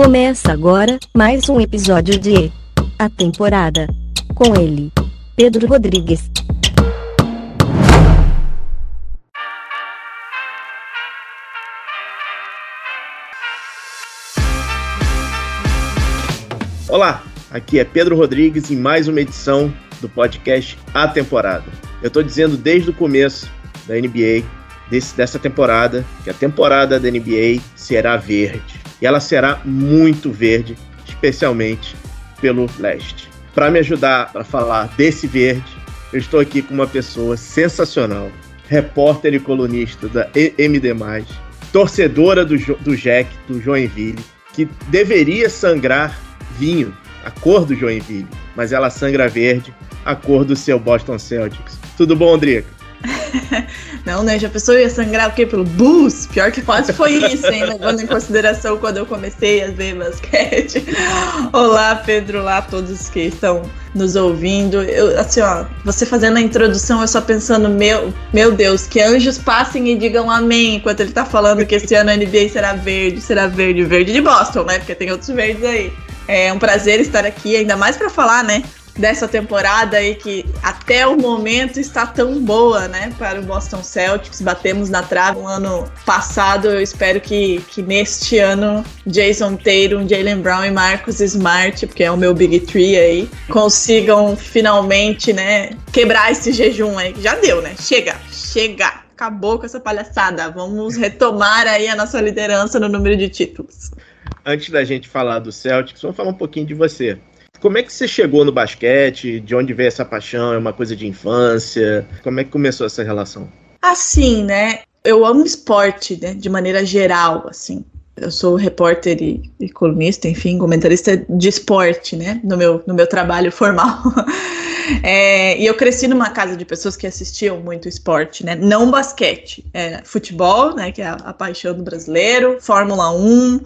Começa agora mais um episódio de A Temporada. Com ele, Pedro Rodrigues. Olá, aqui é Pedro Rodrigues em mais uma edição do podcast A Temporada. Eu estou dizendo desde o começo da NBA, desse, dessa temporada, que a temporada da NBA será verde. E ela será muito verde, especialmente pelo leste. Para me ajudar a falar desse verde, eu estou aqui com uma pessoa sensacional, repórter e colunista da MD+, torcedora do, do Jack, do Joinville, que deveria sangrar vinho, a cor do Joinville, mas ela sangra verde, a cor do seu Boston Celtics. Tudo bom, Andrica? Não, né? Já pensou ia sangrar o quê? Pelo bus? Pior que quase foi isso, hein? Levando em consideração quando eu comecei a ver basquete. Olá, Pedro, olá a todos que estão nos ouvindo. Eu, assim, ó, você fazendo a introdução, eu só pensando, meu, meu Deus, que anjos passem e digam amém enquanto ele tá falando que esse ano a NBA será verde, será verde, verde de Boston, né? Porque tem outros verdes aí. É um prazer estar aqui, ainda mais para falar, né? Dessa temporada aí que até o momento está tão boa, né, para o Boston Celtics. Batemos na trave no ano passado. Eu espero que, que neste ano Jason Tatum, Jalen Brown e Marcus Smart, porque é o meu Big Three aí, consigam finalmente, né, quebrar esse jejum aí já deu, né? Chega, chega. Acabou com essa palhaçada. Vamos retomar aí a nossa liderança no número de títulos. Antes da gente falar do Celtics, vamos falar um pouquinho de você. Como é que você chegou no basquete? De onde veio essa paixão? É uma coisa de infância? Como é que começou essa relação? Assim, né? Eu amo esporte, né? De maneira geral, assim. Eu sou repórter e, e colunista, enfim, comentarista de esporte, né? No meu, no meu trabalho formal. É, e eu cresci numa casa de pessoas que assistiam muito esporte, né? Não basquete, é, futebol, né? Que é a, a paixão do brasileiro, Fórmula 1.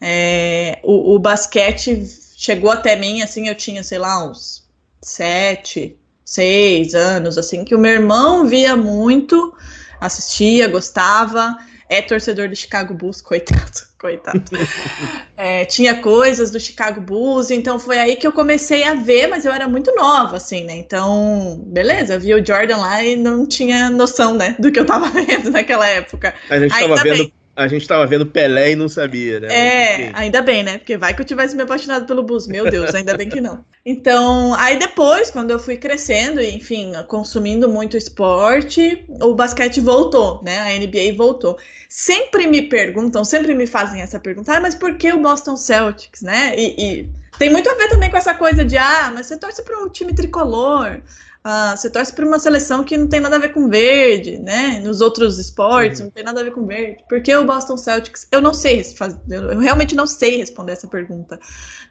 É, o, o basquete chegou até mim, assim, eu tinha, sei lá, uns sete, seis anos, assim, que o meu irmão via muito, assistia, gostava, é torcedor do Chicago Bulls, coitado, coitado. é, tinha coisas do Chicago Bulls, então foi aí que eu comecei a ver, mas eu era muito nova, assim, né? Então, beleza, eu vi o Jordan lá e não tinha noção, né, do que eu tava vendo naquela época. A gente Ainda tava vendo. Bem a gente tava vendo Pelé e não sabia, né? É, ainda bem, né? Porque vai que eu tivesse me apaixonado pelo Bus. Meu Deus, ainda bem que não. Então, aí depois, quando eu fui crescendo, enfim, consumindo muito esporte, o basquete voltou, né? A NBA voltou. Sempre me perguntam, sempre me fazem essa pergunta, ah, mas por que o Boston Celtics, né? E, e tem muito a ver também com essa coisa de, ah, mas você torce para um time tricolor. Ah, você torce para uma seleção que não tem nada a ver com verde, né? Nos outros esportes uhum. não tem nada a ver com verde. Por que o Boston Celtics? Eu não sei, eu realmente não sei responder essa pergunta.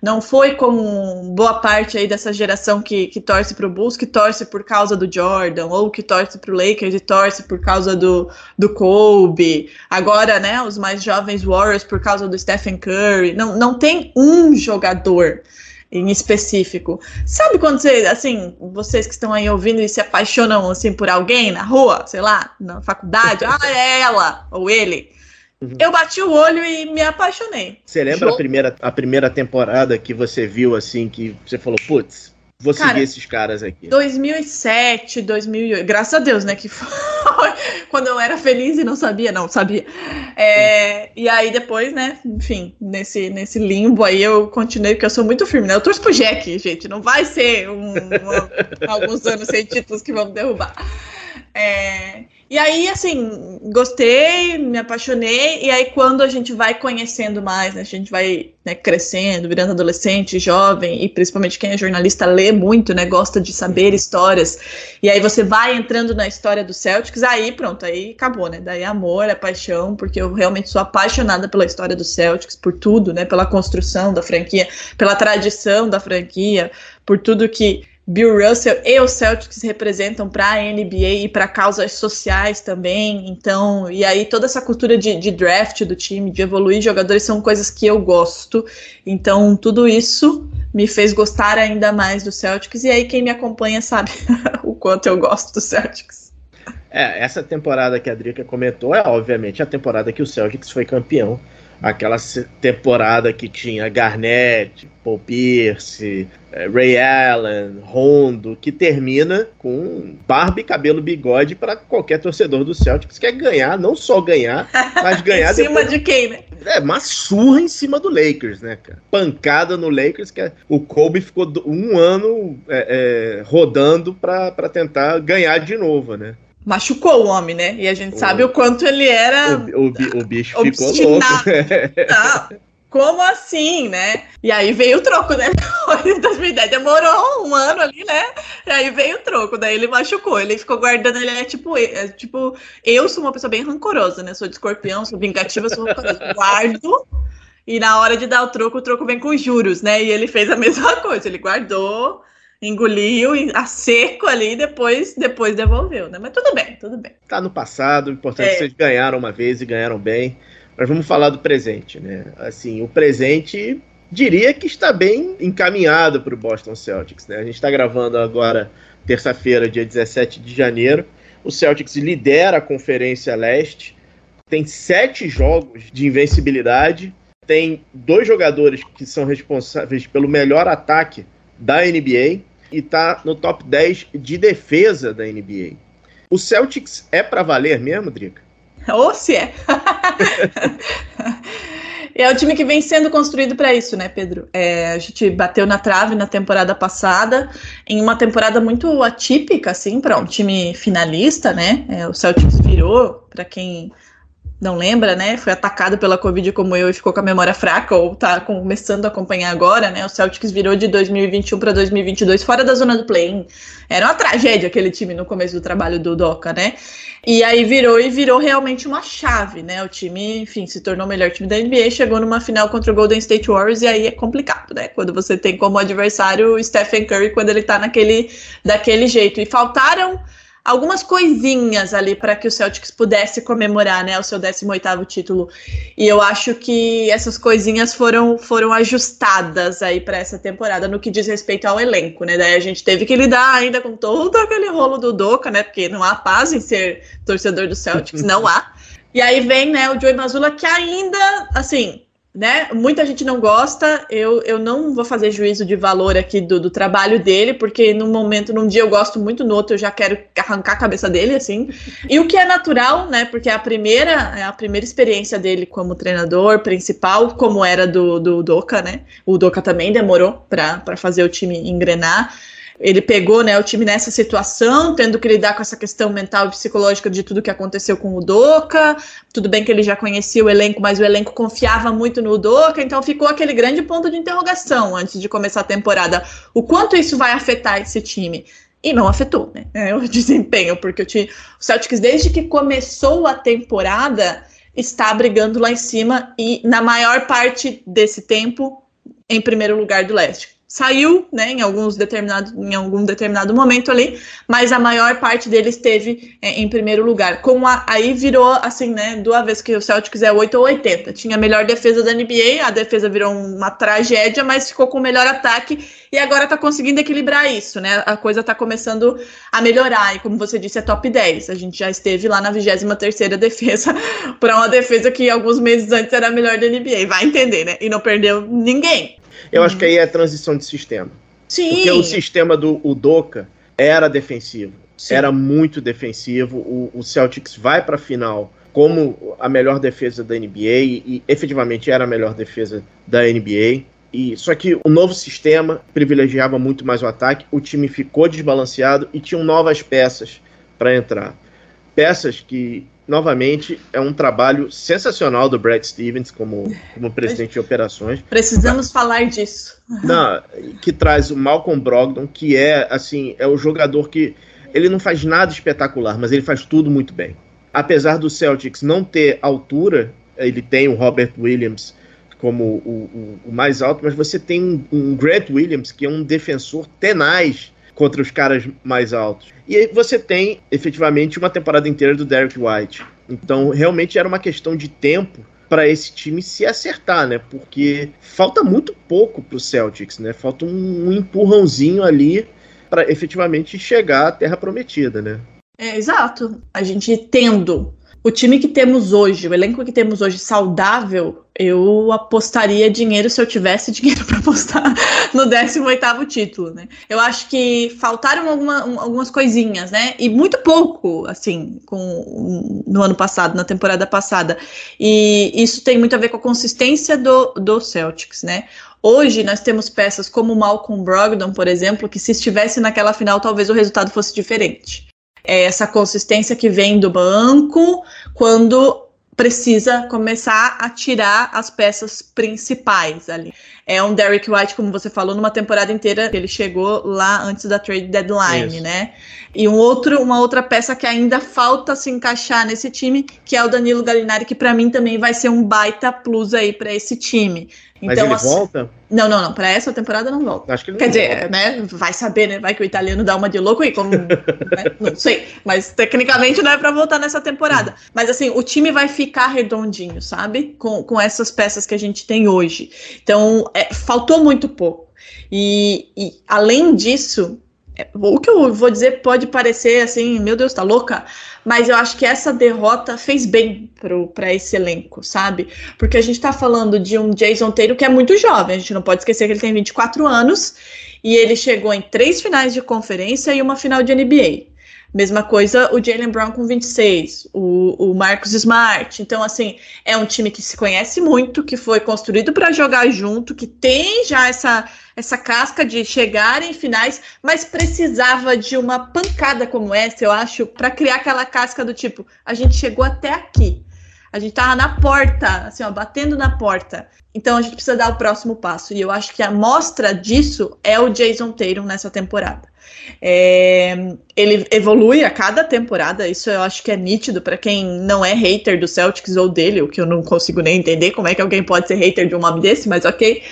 Não foi como boa parte aí dessa geração que, que torce para o Bulls, que torce por causa do Jordan, ou que torce para o Lakers e torce por causa do, do Kobe. Agora, né, os mais jovens Warriors por causa do Stephen Curry. Não, não tem um jogador em específico. Sabe quando você, assim, vocês que estão aí ouvindo e se apaixonam assim por alguém na rua, sei lá, na faculdade, ah, é ela ou ele. Uhum. Eu bati o olho e me apaixonei. Você lembra a primeira, a primeira temporada que você viu assim que você falou, putz, Vou Cara, seguir esses caras aqui. 2007, 2008. Graças a Deus, né? Que foi quando eu era feliz e não sabia, não sabia. É, e aí depois, né? Enfim, nesse, nesse limbo aí eu continuei, porque eu sou muito firme, né? Eu torço pro Jack, gente. Não vai ser um, alguns anos sem títulos que vão derrubar. É, e aí, assim, gostei, me apaixonei, e aí quando a gente vai conhecendo mais, né, a gente vai né, crescendo, virando adolescente, jovem, e principalmente quem é jornalista lê muito, né, gosta de saber histórias, e aí você vai entrando na história do Celtics, aí pronto, aí acabou, né, daí é amor, é paixão, porque eu realmente sou apaixonada pela história do Celtics, por tudo, né, pela construção da franquia, pela tradição da franquia, por tudo que Bill Russell e o Celtics representam para a NBA e para causas sociais também. Então, e aí toda essa cultura de, de, draft do time, de evoluir jogadores, são coisas que eu gosto. Então, tudo isso me fez gostar ainda mais do Celtics. E aí, quem me acompanha sabe o quanto eu gosto do Celtics. É, essa temporada que a Drica comentou é, obviamente, a temporada que o Celtics foi campeão aquela temporada que tinha Garnett, Paul Pierce, eh, Ray Allen, Rondo, que termina com barba e cabelo bigode para qualquer torcedor do Celtics que quer ganhar, não só ganhar, mas ganhar em cima depois... de quem, né? É, uma surra em cima do Lakers, né, cara? Pancada no Lakers, que é... o Kobe ficou um ano é, é, rodando para tentar ganhar de novo, né? Machucou o homem, né? E a gente o, sabe o quanto ele era. O, o, o bicho obstinado. ficou louco. Não, como assim, né? E aí veio o troco, né? Em 2010 demorou um ano ali, né? E aí veio o troco, daí ele machucou, ele ficou guardando, ele é tipo, é, tipo, eu sou uma pessoa bem rancorosa, né? Sou de escorpião, sou vingativa, sou rancorosa. Guardo, e na hora de dar o troco, o troco vem com juros, né? E ele fez a mesma coisa, ele guardou engoliu a seco ali e depois, depois devolveu, né? Mas tudo bem, tudo bem. Tá no passado, o importante é que vocês ganharam uma vez e ganharam bem. Mas vamos falar do presente, né? Assim, o presente diria que está bem encaminhado para o Boston Celtics, né? A gente está gravando agora terça-feira, dia 17 de janeiro. O Celtics lidera a Conferência Leste, tem sete jogos de invencibilidade, tem dois jogadores que são responsáveis pelo melhor ataque da NBA, e está no top 10 de defesa da NBA. O Celtics é para valer mesmo, Drica? Ou se é. é o time que vem sendo construído para isso, né, Pedro? É, a gente bateu na trave na temporada passada, em uma temporada muito atípica, assim, para um time finalista, né? É, o Celtics virou, para quem não lembra, né? Foi atacado pela Covid como eu e ficou com a memória fraca, ou tá começando a acompanhar agora, né? O Celtics virou de 2021 para 2022 fora da zona do play-in. Era uma tragédia aquele time no começo do trabalho do Doca, né? E aí virou e virou realmente uma chave, né? O time, enfim, se tornou o melhor time da NBA, chegou numa final contra o Golden State Warriors e aí é complicado, né? Quando você tem como adversário o Stephen Curry quando ele tá naquele daquele jeito. E faltaram algumas coisinhas ali para que o Celtics pudesse comemorar, né, o seu 18º título. E eu acho que essas coisinhas foram, foram ajustadas aí para essa temporada no que diz respeito ao elenco, né? Daí a gente teve que lidar ainda com todo aquele rolo do Doca, né? Porque não há paz em ser torcedor do Celtics, não há. E aí vem, né, o Joey Mazzulla que ainda, assim, né? Muita gente não gosta. Eu, eu não vou fazer juízo de valor aqui do, do trabalho dele, porque num momento, num dia eu gosto muito, no outro eu já quero arrancar a cabeça dele, assim. E o que é natural, né? Porque é a primeira, é a primeira experiência dele como treinador principal, como era do, do Doca, né? O Doca também demorou para fazer o time engrenar ele pegou né, o time nessa situação, tendo que lidar com essa questão mental e psicológica de tudo que aconteceu com o Doca. Tudo bem que ele já conhecia o elenco, mas o elenco confiava muito no Doca, então ficou aquele grande ponto de interrogação antes de começar a temporada. O quanto isso vai afetar esse time? E não afetou, né? É, o desempenho, porque o, time, o Celtics, desde que começou a temporada, está brigando lá em cima e, na maior parte desse tempo, em primeiro lugar do leste saiu, né, em alguns determinado, em algum determinado momento ali, mas a maior parte deles esteve é, em primeiro lugar. Com a, aí virou assim, né, do avesso que o Celtics é 8 ou 80. Tinha a melhor defesa da NBA, a defesa virou uma tragédia, mas ficou com o melhor ataque e agora tá conseguindo equilibrar isso, né? A coisa tá começando a melhorar e como você disse, é top 10. A gente já esteve lá na 23ª defesa para uma defesa que alguns meses antes era a melhor da NBA, vai entender, né? E não perdeu ninguém. Eu uhum. acho que aí é transição de sistema. Sim. Porque o sistema do Udoka era defensivo. Sim. Era muito defensivo. O, o Celtics vai para a final como a melhor defesa da NBA e, e efetivamente era a melhor defesa da NBA. E, só que o novo sistema privilegiava muito mais o ataque, o time ficou desbalanceado e tinham novas peças para entrar. Peças que novamente, é um trabalho sensacional do Brad Stevens como, como presidente de operações. Precisamos falar disso. Não, que traz o Malcolm Brogdon, que é assim, é o jogador que ele não faz nada espetacular, mas ele faz tudo muito bem. Apesar do Celtics não ter altura, ele tem o Robert Williams como o, o, o mais alto, mas você tem um, um Grant Williams, que é um defensor tenaz contra os caras mais altos. E aí você tem efetivamente uma temporada inteira do Derek White. Então, realmente era uma questão de tempo para esse time se acertar, né? Porque falta muito pouco para o Celtics, né? Falta um, um empurrãozinho ali para efetivamente chegar à Terra Prometida, né? É, exato. A gente tendo o time que temos hoje, o elenco que temos hoje saudável, eu apostaria dinheiro se eu tivesse dinheiro para apostar no 18º título, né? Eu acho que faltaram alguma, algumas coisinhas, né? E muito pouco, assim, com no ano passado, na temporada passada. E isso tem muito a ver com a consistência do, do Celtics, né? Hoje nós temos peças como Malcolm Brogdon, por exemplo, que se estivesse naquela final, talvez o resultado fosse diferente é essa consistência que vem do banco quando precisa começar a tirar as peças principais ali. É um Derrick White, como você falou, numa temporada inteira, ele chegou lá antes da trade deadline, Isso. né? E um outro, uma outra peça que ainda falta se encaixar nesse time, que é o Danilo Gallinari, que para mim também vai ser um baita plus aí para esse time. Mas então, ele assim, volta? Não, não, não. Para essa temporada não volta. Acho que Quer dizer, volta. né? Vai saber, né? Vai que o italiano dá uma de louco e como. né? Não sei. Mas tecnicamente não é para voltar nessa temporada. Mas assim, o time vai ficar redondinho, sabe? Com, com essas peças que a gente tem hoje. Então, é, faltou muito pouco. E, e além disso, é, o que eu vou dizer pode parecer assim, meu Deus, tá louca, mas eu acho que essa derrota fez bem para esse elenco, sabe? Porque a gente tá falando de um Jason Taylor que é muito jovem, a gente não pode esquecer que ele tem 24 anos e ele chegou em três finais de conferência e uma final de NBA. Mesma coisa o Jalen Brown com 26, o, o Marcos Smart. Então, assim, é um time que se conhece muito, que foi construído para jogar junto, que tem já essa, essa casca de chegar em finais, mas precisava de uma pancada como essa, eu acho, para criar aquela casca do tipo: a gente chegou até aqui. A gente tava na porta, assim, ó, batendo na porta. Então a gente precisa dar o próximo passo. E eu acho que a mostra disso é o Jason Tatum nessa temporada. É, ele evolui a cada temporada, isso eu acho que é nítido para quem não é hater do Celtics ou dele, o que eu não consigo nem entender como é que alguém pode ser hater de um nome desse, mas ok.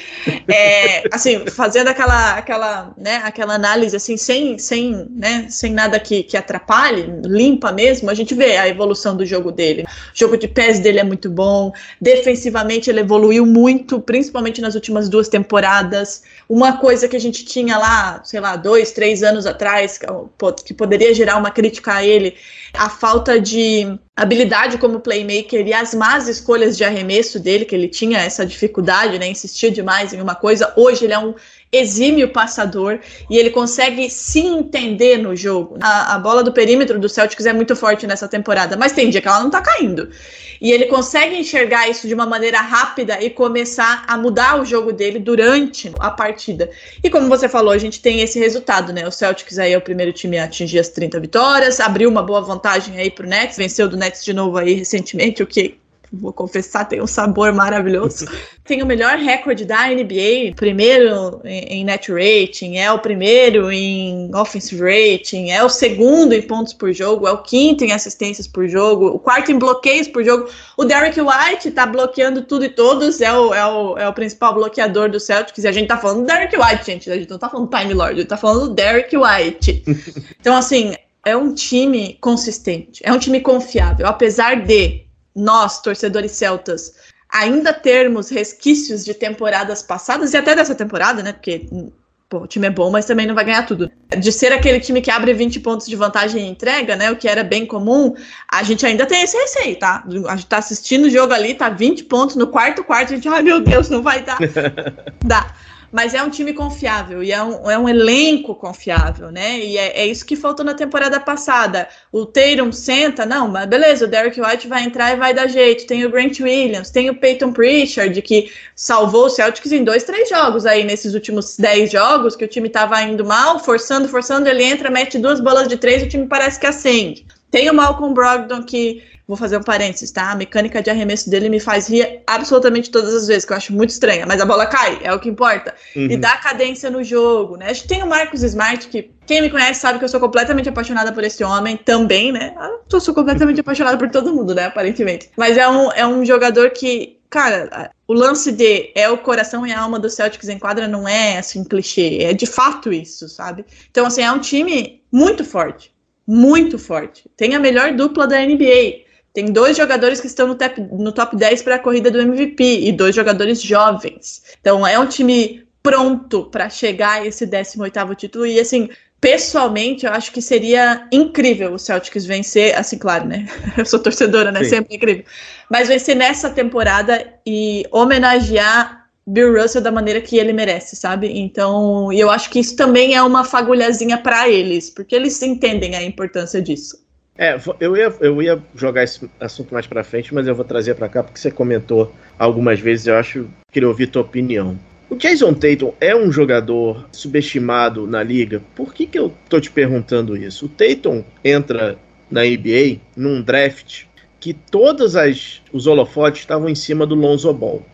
É, assim, fazendo aquela, aquela, né, aquela análise assim, sem, sem, né, sem nada que, que atrapalhe, limpa mesmo, a gente vê a evolução do jogo dele. O jogo de pés dele é muito bom, defensivamente ele evoluiu muito, principalmente nas últimas duas temporadas. Uma coisa que a gente tinha lá, sei lá, dois, três anos atrás, que poderia gerar uma crítica a ele, a falta de habilidade como playmaker e as más escolhas de arremesso dele, que ele tinha essa dificuldade, né, insistia demais em uma coisa. Hoje ele é um exímio passador e ele consegue se entender no jogo. A, a, bola do perímetro do Celtics é muito forte nessa temporada, mas tem dia que ela não tá caindo. E ele consegue enxergar isso de uma maneira rápida e começar a mudar o jogo dele durante a partida. E como você falou, a gente tem esse resultado, né? O Celtics aí é o primeiro time a atingir as 30 vitórias, abriu uma boa vantagem aí pro Nets, venceu do Nets de novo aí recentemente, o que vou confessar, tem um sabor maravilhoso. tem o melhor recorde da NBA, primeiro em net rating, é o primeiro em offensive rating, é o segundo em pontos por jogo, é o quinto em assistências por jogo, o quarto em bloqueios por jogo. O Derek White tá bloqueando tudo e todos, é o, é o, é o principal bloqueador do Celtics, e a gente tá falando do Derek White, gente, a gente não tá falando do Time Lord, a gente tá falando do Derek White. Então, assim, é um time consistente, é um time confiável, apesar de nós, torcedores celtas, ainda termos resquícios de temporadas passadas e até dessa temporada, né? Porque pô, o time é bom, mas também não vai ganhar tudo. De ser aquele time que abre 20 pontos de vantagem e entrega, né? O que era bem comum, a gente ainda tem esse receio, tá? A gente tá assistindo o jogo ali, tá 20 pontos no quarto quarto, a gente, ai meu Deus, não vai dar. Dá mas é um time confiável e é um, é um elenco confiável, né? E é, é, isso que faltou na temporada passada. O Tatum senta, não, mas beleza, o Derek White vai entrar e vai dar jeito. Tem o Grant Williams, tem o Peyton Pritchard, que salvou o Celtics em dois, três jogos aí, nesses últimos dez jogos, que o time estava indo mal, forçando, forçando, ele entra, mete duas bolas de três, o time parece que acende. Tem o Malcolm Brogdon que vou fazer um parênteses, tá? A mecânica de arremesso dele me faz rir absolutamente todas as vezes, que eu acho muito estranha, mas a bola cai, é o que importa. Uhum. E dá cadência no jogo, né? Tem o Marcos Smart, que quem me conhece sabe que eu sou completamente apaixonada por esse homem também, né? Eu sou completamente apaixonada por todo mundo, né? Aparentemente. Mas é um, é um jogador que, cara, o lance de é o coração e a alma do Celtics em quadra não é assim clichê, é de fato isso, sabe? Então, assim, é um time muito forte muito forte. Tem a melhor dupla da NBA. Tem dois jogadores que estão no top, no top 10 para a corrida do MVP e dois jogadores jovens. Então é um time pronto para chegar a esse 18º título e assim, pessoalmente, eu acho que seria incrível o Celtics vencer, assim, claro, né? Eu sou torcedora, né? Sim. Sempre incrível. Mas vencer nessa temporada e homenagear Bill Russell da maneira que ele merece, sabe? Então, eu acho que isso também é uma fagulhazinha para eles, porque eles entendem a importância disso. É, eu ia, eu ia jogar esse assunto mais para frente, mas eu vou trazer para cá porque você comentou algumas vezes, eu acho, queria ouvir tua opinião. O Jason Tatum é um jogador subestimado na liga? Por que, que eu tô te perguntando isso? O Tatum entra na NBA num draft que todos as, os holofotes estavam em cima do Lonzo Ball.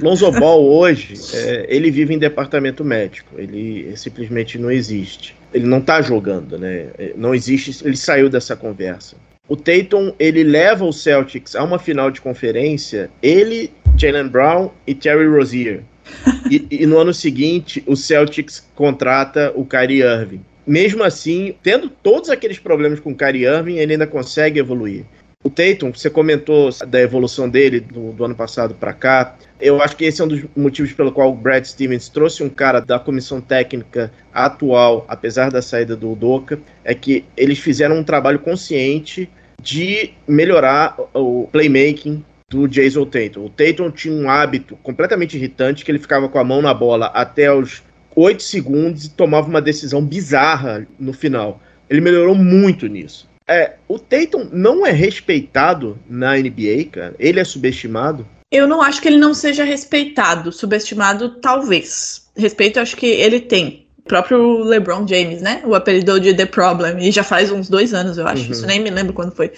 Lonzo Ball hoje, é, ele vive em departamento médico. Ele simplesmente não existe. Ele não tá jogando, né? É, não existe. Ele saiu dessa conversa. O Tatum, ele leva o Celtics a uma final de conferência. Ele, Jalen Brown e Terry Rozier e, e, no ano seguinte, o Celtics contrata o Kyrie Irving. Mesmo assim, tendo todos aqueles problemas com o Kyrie Irving, ele ainda consegue evoluir. O Tatum, você comentou da evolução dele do, do ano passado para cá. Eu acho que esse é um dos motivos pelo qual o Brad Stevens trouxe um cara da comissão técnica atual, apesar da saída do Udoka, é que eles fizeram um trabalho consciente de melhorar o playmaking do Jason Tatum. O Tatum tinha um hábito completamente irritante que ele ficava com a mão na bola até os 8 segundos e tomava uma decisão bizarra no final. Ele melhorou muito nisso. É, o Tatum não é respeitado na NBA, cara. Ele é subestimado. Eu não acho que ele não seja respeitado. Subestimado, talvez. Respeito, acho que ele tem. O próprio LeBron James, né? O apelidou de The Problem. E já faz uns dois anos, eu acho. Uhum. Isso nem me lembro quando foi.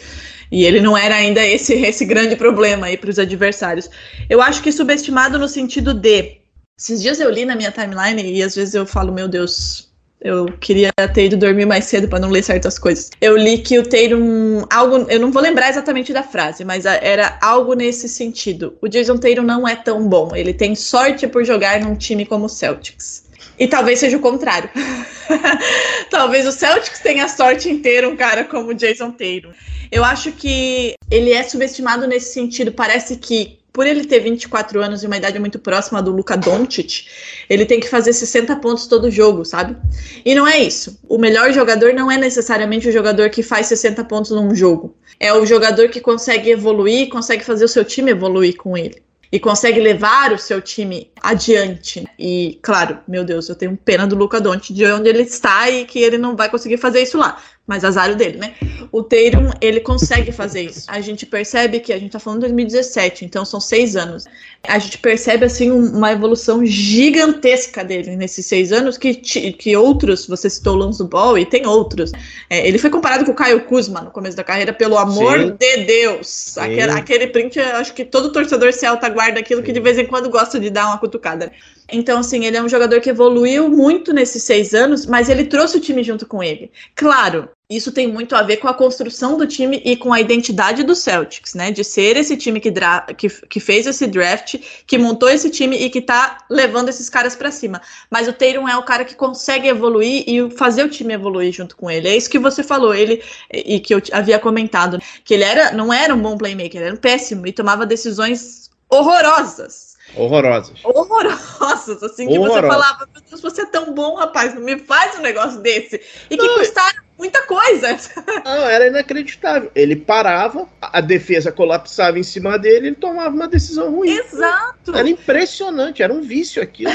E ele não era ainda esse, esse grande problema aí para os adversários. Eu acho que subestimado no sentido de. Esses dias eu li na minha timeline e às vezes eu falo, meu Deus, eu queria ter ido dormir mais cedo para não ler certas coisas. Eu li que o Tatum, algo, eu não vou lembrar exatamente da frase, mas era algo nesse sentido. O Jason Tatum não é tão bom. Ele tem sorte por jogar num time como o Celtics. E talvez seja o contrário. talvez o Celtics tenha sorte em ter um cara como o Jason Tatum. Eu acho que ele é subestimado nesse sentido. Parece que por ele ter 24 anos e uma idade muito próxima do Luka Doncic, ele tem que fazer 60 pontos todo jogo, sabe? E não é isso. O melhor jogador não é necessariamente o jogador que faz 60 pontos num jogo. É o jogador que consegue evoluir, consegue fazer o seu time evoluir com ele e consegue levar o seu time adiante. E, claro, meu Deus, eu tenho pena do Luca Doncic de onde ele está e que ele não vai conseguir fazer isso lá mas azar dele, né? O Tatum, ele consegue fazer isso. A gente percebe que a gente tá falando de 2017, então são seis anos. A gente percebe, assim, uma evolução gigantesca dele nesses seis anos, que, que outros, você citou o Lonzo Ball, e tem outros. É, ele foi comparado com o Caio Kuzma no começo da carreira, pelo amor Sim. de Deus. Aquele, aquele, print, acho que todo torcedor Celta guarda aquilo Sim. que de vez em quando gosta de dar uma cutucada. Então, assim, ele é um jogador que evoluiu muito nesses seis anos, mas ele trouxe o time junto com ele. Claro, isso tem muito a ver com a construção do time e com a identidade do Celtics, né? De ser esse time que, que, que fez esse draft, que montou esse time e que tá levando esses caras para cima. Mas o Tatum é o cara que consegue evoluir e fazer o time evoluir junto com ele. É isso que você falou, ele e que eu havia comentado, que ele era, não era um bom playmaker, era um péssimo e tomava decisões horrorosas Horrorosas. Horrorosas, assim, que você falava, meu Deus, você é tão bom, rapaz, não me faz um negócio desse. E que não, custaram muita coisa. Não, era inacreditável. Ele parava, a defesa colapsava em cima dele, ele tomava uma decisão ruim. Exato. Era impressionante, era um vício aquilo.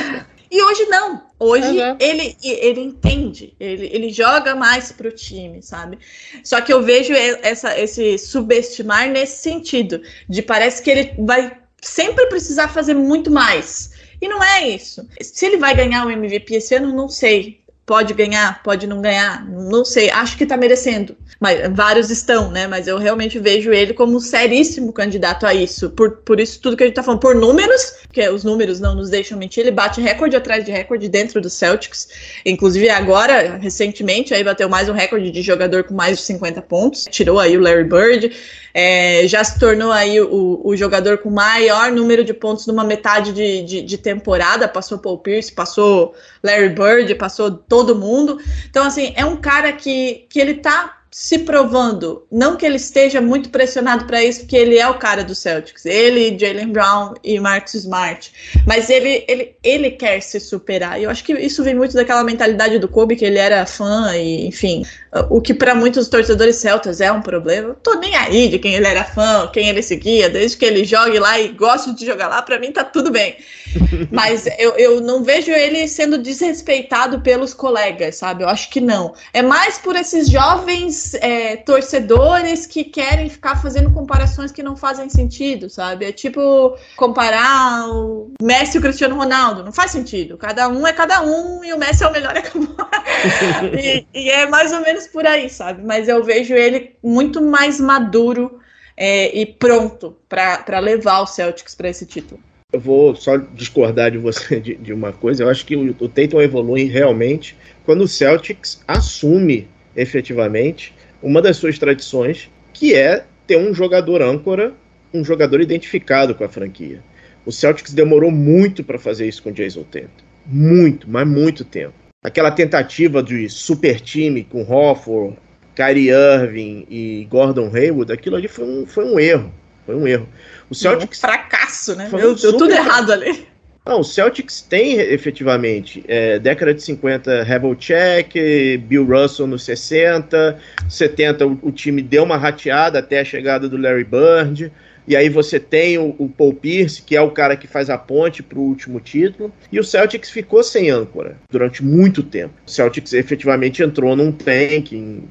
E hoje não. Hoje uhum. ele, ele entende, ele, ele joga mais pro time, sabe? Só que eu vejo essa, esse subestimar nesse sentido, de parece que ele vai sempre precisar fazer muito mais. E não é isso. Se ele vai ganhar o MVP esse ano, não sei. Pode ganhar, pode não ganhar, não sei. Acho que tá merecendo. Mas vários estão, né? Mas eu realmente vejo ele como um seríssimo candidato a isso. Por, por isso, tudo que a gente tá falando, por números, porque os números não nos deixam mentir, ele bate recorde atrás de recorde dentro do Celtics. Inclusive, agora, recentemente, aí bateu mais um recorde de jogador com mais de 50 pontos. Tirou aí o Larry Bird. É, já se tornou aí o, o, jogador com maior número de pontos numa metade de, de, de, temporada, passou Paul Pierce, passou Larry Bird, passou todo mundo. Então, assim, é um cara que, que ele tá se provando, não que ele esteja muito pressionado para isso, porque ele é o cara do Celtics, ele, Jalen Brown e Marcus Smart, mas ele, ele, ele quer se superar. E eu acho que isso vem muito daquela mentalidade do Kobe, que ele era fã, e enfim, o que para muitos torcedores celtas é um problema. Eu tô nem aí de quem ele era fã, quem ele seguia, desde que ele jogue lá e goste de jogar lá, para mim tá tudo bem. Mas eu, eu não vejo ele sendo desrespeitado pelos colegas, sabe? Eu acho que não. É mais por esses jovens é, torcedores que querem ficar fazendo comparações que não fazem sentido, sabe? É tipo comparar o Messi e o Cristiano Ronaldo. Não faz sentido. Cada um é cada um e o Messi é o melhor. e, e é mais ou menos por aí, sabe? Mas eu vejo ele muito mais maduro é, e pronto para levar o Celtics para esse título eu vou só discordar de você de, de uma coisa. Eu acho que o, o Tatum evolui realmente quando o Celtics assume efetivamente uma das suas tradições, que é ter um jogador âncora, um jogador identificado com a franquia. O Celtics demorou muito para fazer isso com o Jason Tatum. Muito, mas muito tempo. Aquela tentativa de super time com Hofford, Kyrie Irving e Gordon Hayward, aquilo ali foi um, foi um erro. Foi um erro. O Celtics. Um fracasso, né? Deu, deu tudo errado ali. Não, o Celtics tem efetivamente é, década de 50 Check, Bill Russell nos 60, 70 o, o, time deu uma rateada até a chegada do Larry Bird, e aí você tem o, o Paul Pierce, que é o cara que faz a ponte para o último título, e o Celtics ficou sem âncora durante muito tempo. O Celtics efetivamente entrou num tank.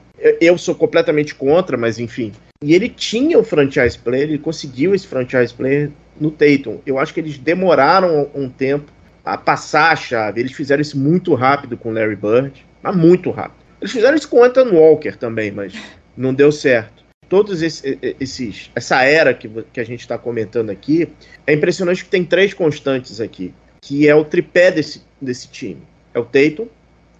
Eu sou completamente contra, mas enfim, e ele tinha o franchise player, ele conseguiu esse franchise player no Tatum. Eu acho que eles demoraram um tempo a passar a chave. Eles fizeram isso muito rápido com Larry Bird, mas muito rápido. Eles fizeram isso com o Anton Walker também, mas não deu certo. Todos esses, essa era que, que a gente está comentando aqui, é impressionante que tem três constantes aqui, que é o tripé desse, desse time. É o Tatum,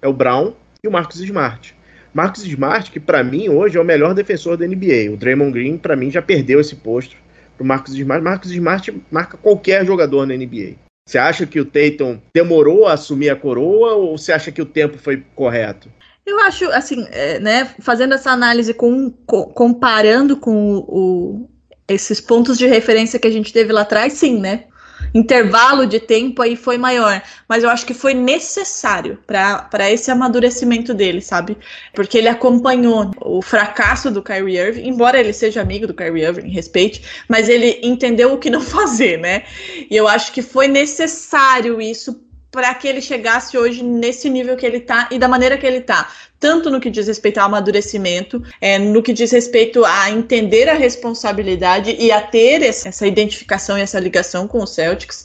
é o Brown e o Marcus Smart. Marcus Smart, que para mim hoje é o melhor defensor da NBA. O Draymond Green, para mim, já perdeu esse posto pro Marcus Smart. Marcus Smart marca qualquer jogador na NBA. Você acha que o Tatum demorou a assumir a coroa ou você acha que o tempo foi correto? Eu acho, assim, é, né, fazendo essa análise com, com comparando com o, o, esses pontos de referência que a gente teve lá atrás, sim, né? Intervalo de tempo aí foi maior, mas eu acho que foi necessário para esse amadurecimento dele, sabe? Porque ele acompanhou o fracasso do Kyrie Irving, embora ele seja amigo do Kyrie Irving, respeite, mas ele entendeu o que não fazer, né? E eu acho que foi necessário isso para que ele chegasse hoje nesse nível que ele está e da maneira que ele está, tanto no que diz respeito ao amadurecimento, é, no que diz respeito a entender a responsabilidade e a ter essa identificação e essa ligação com o Celtics,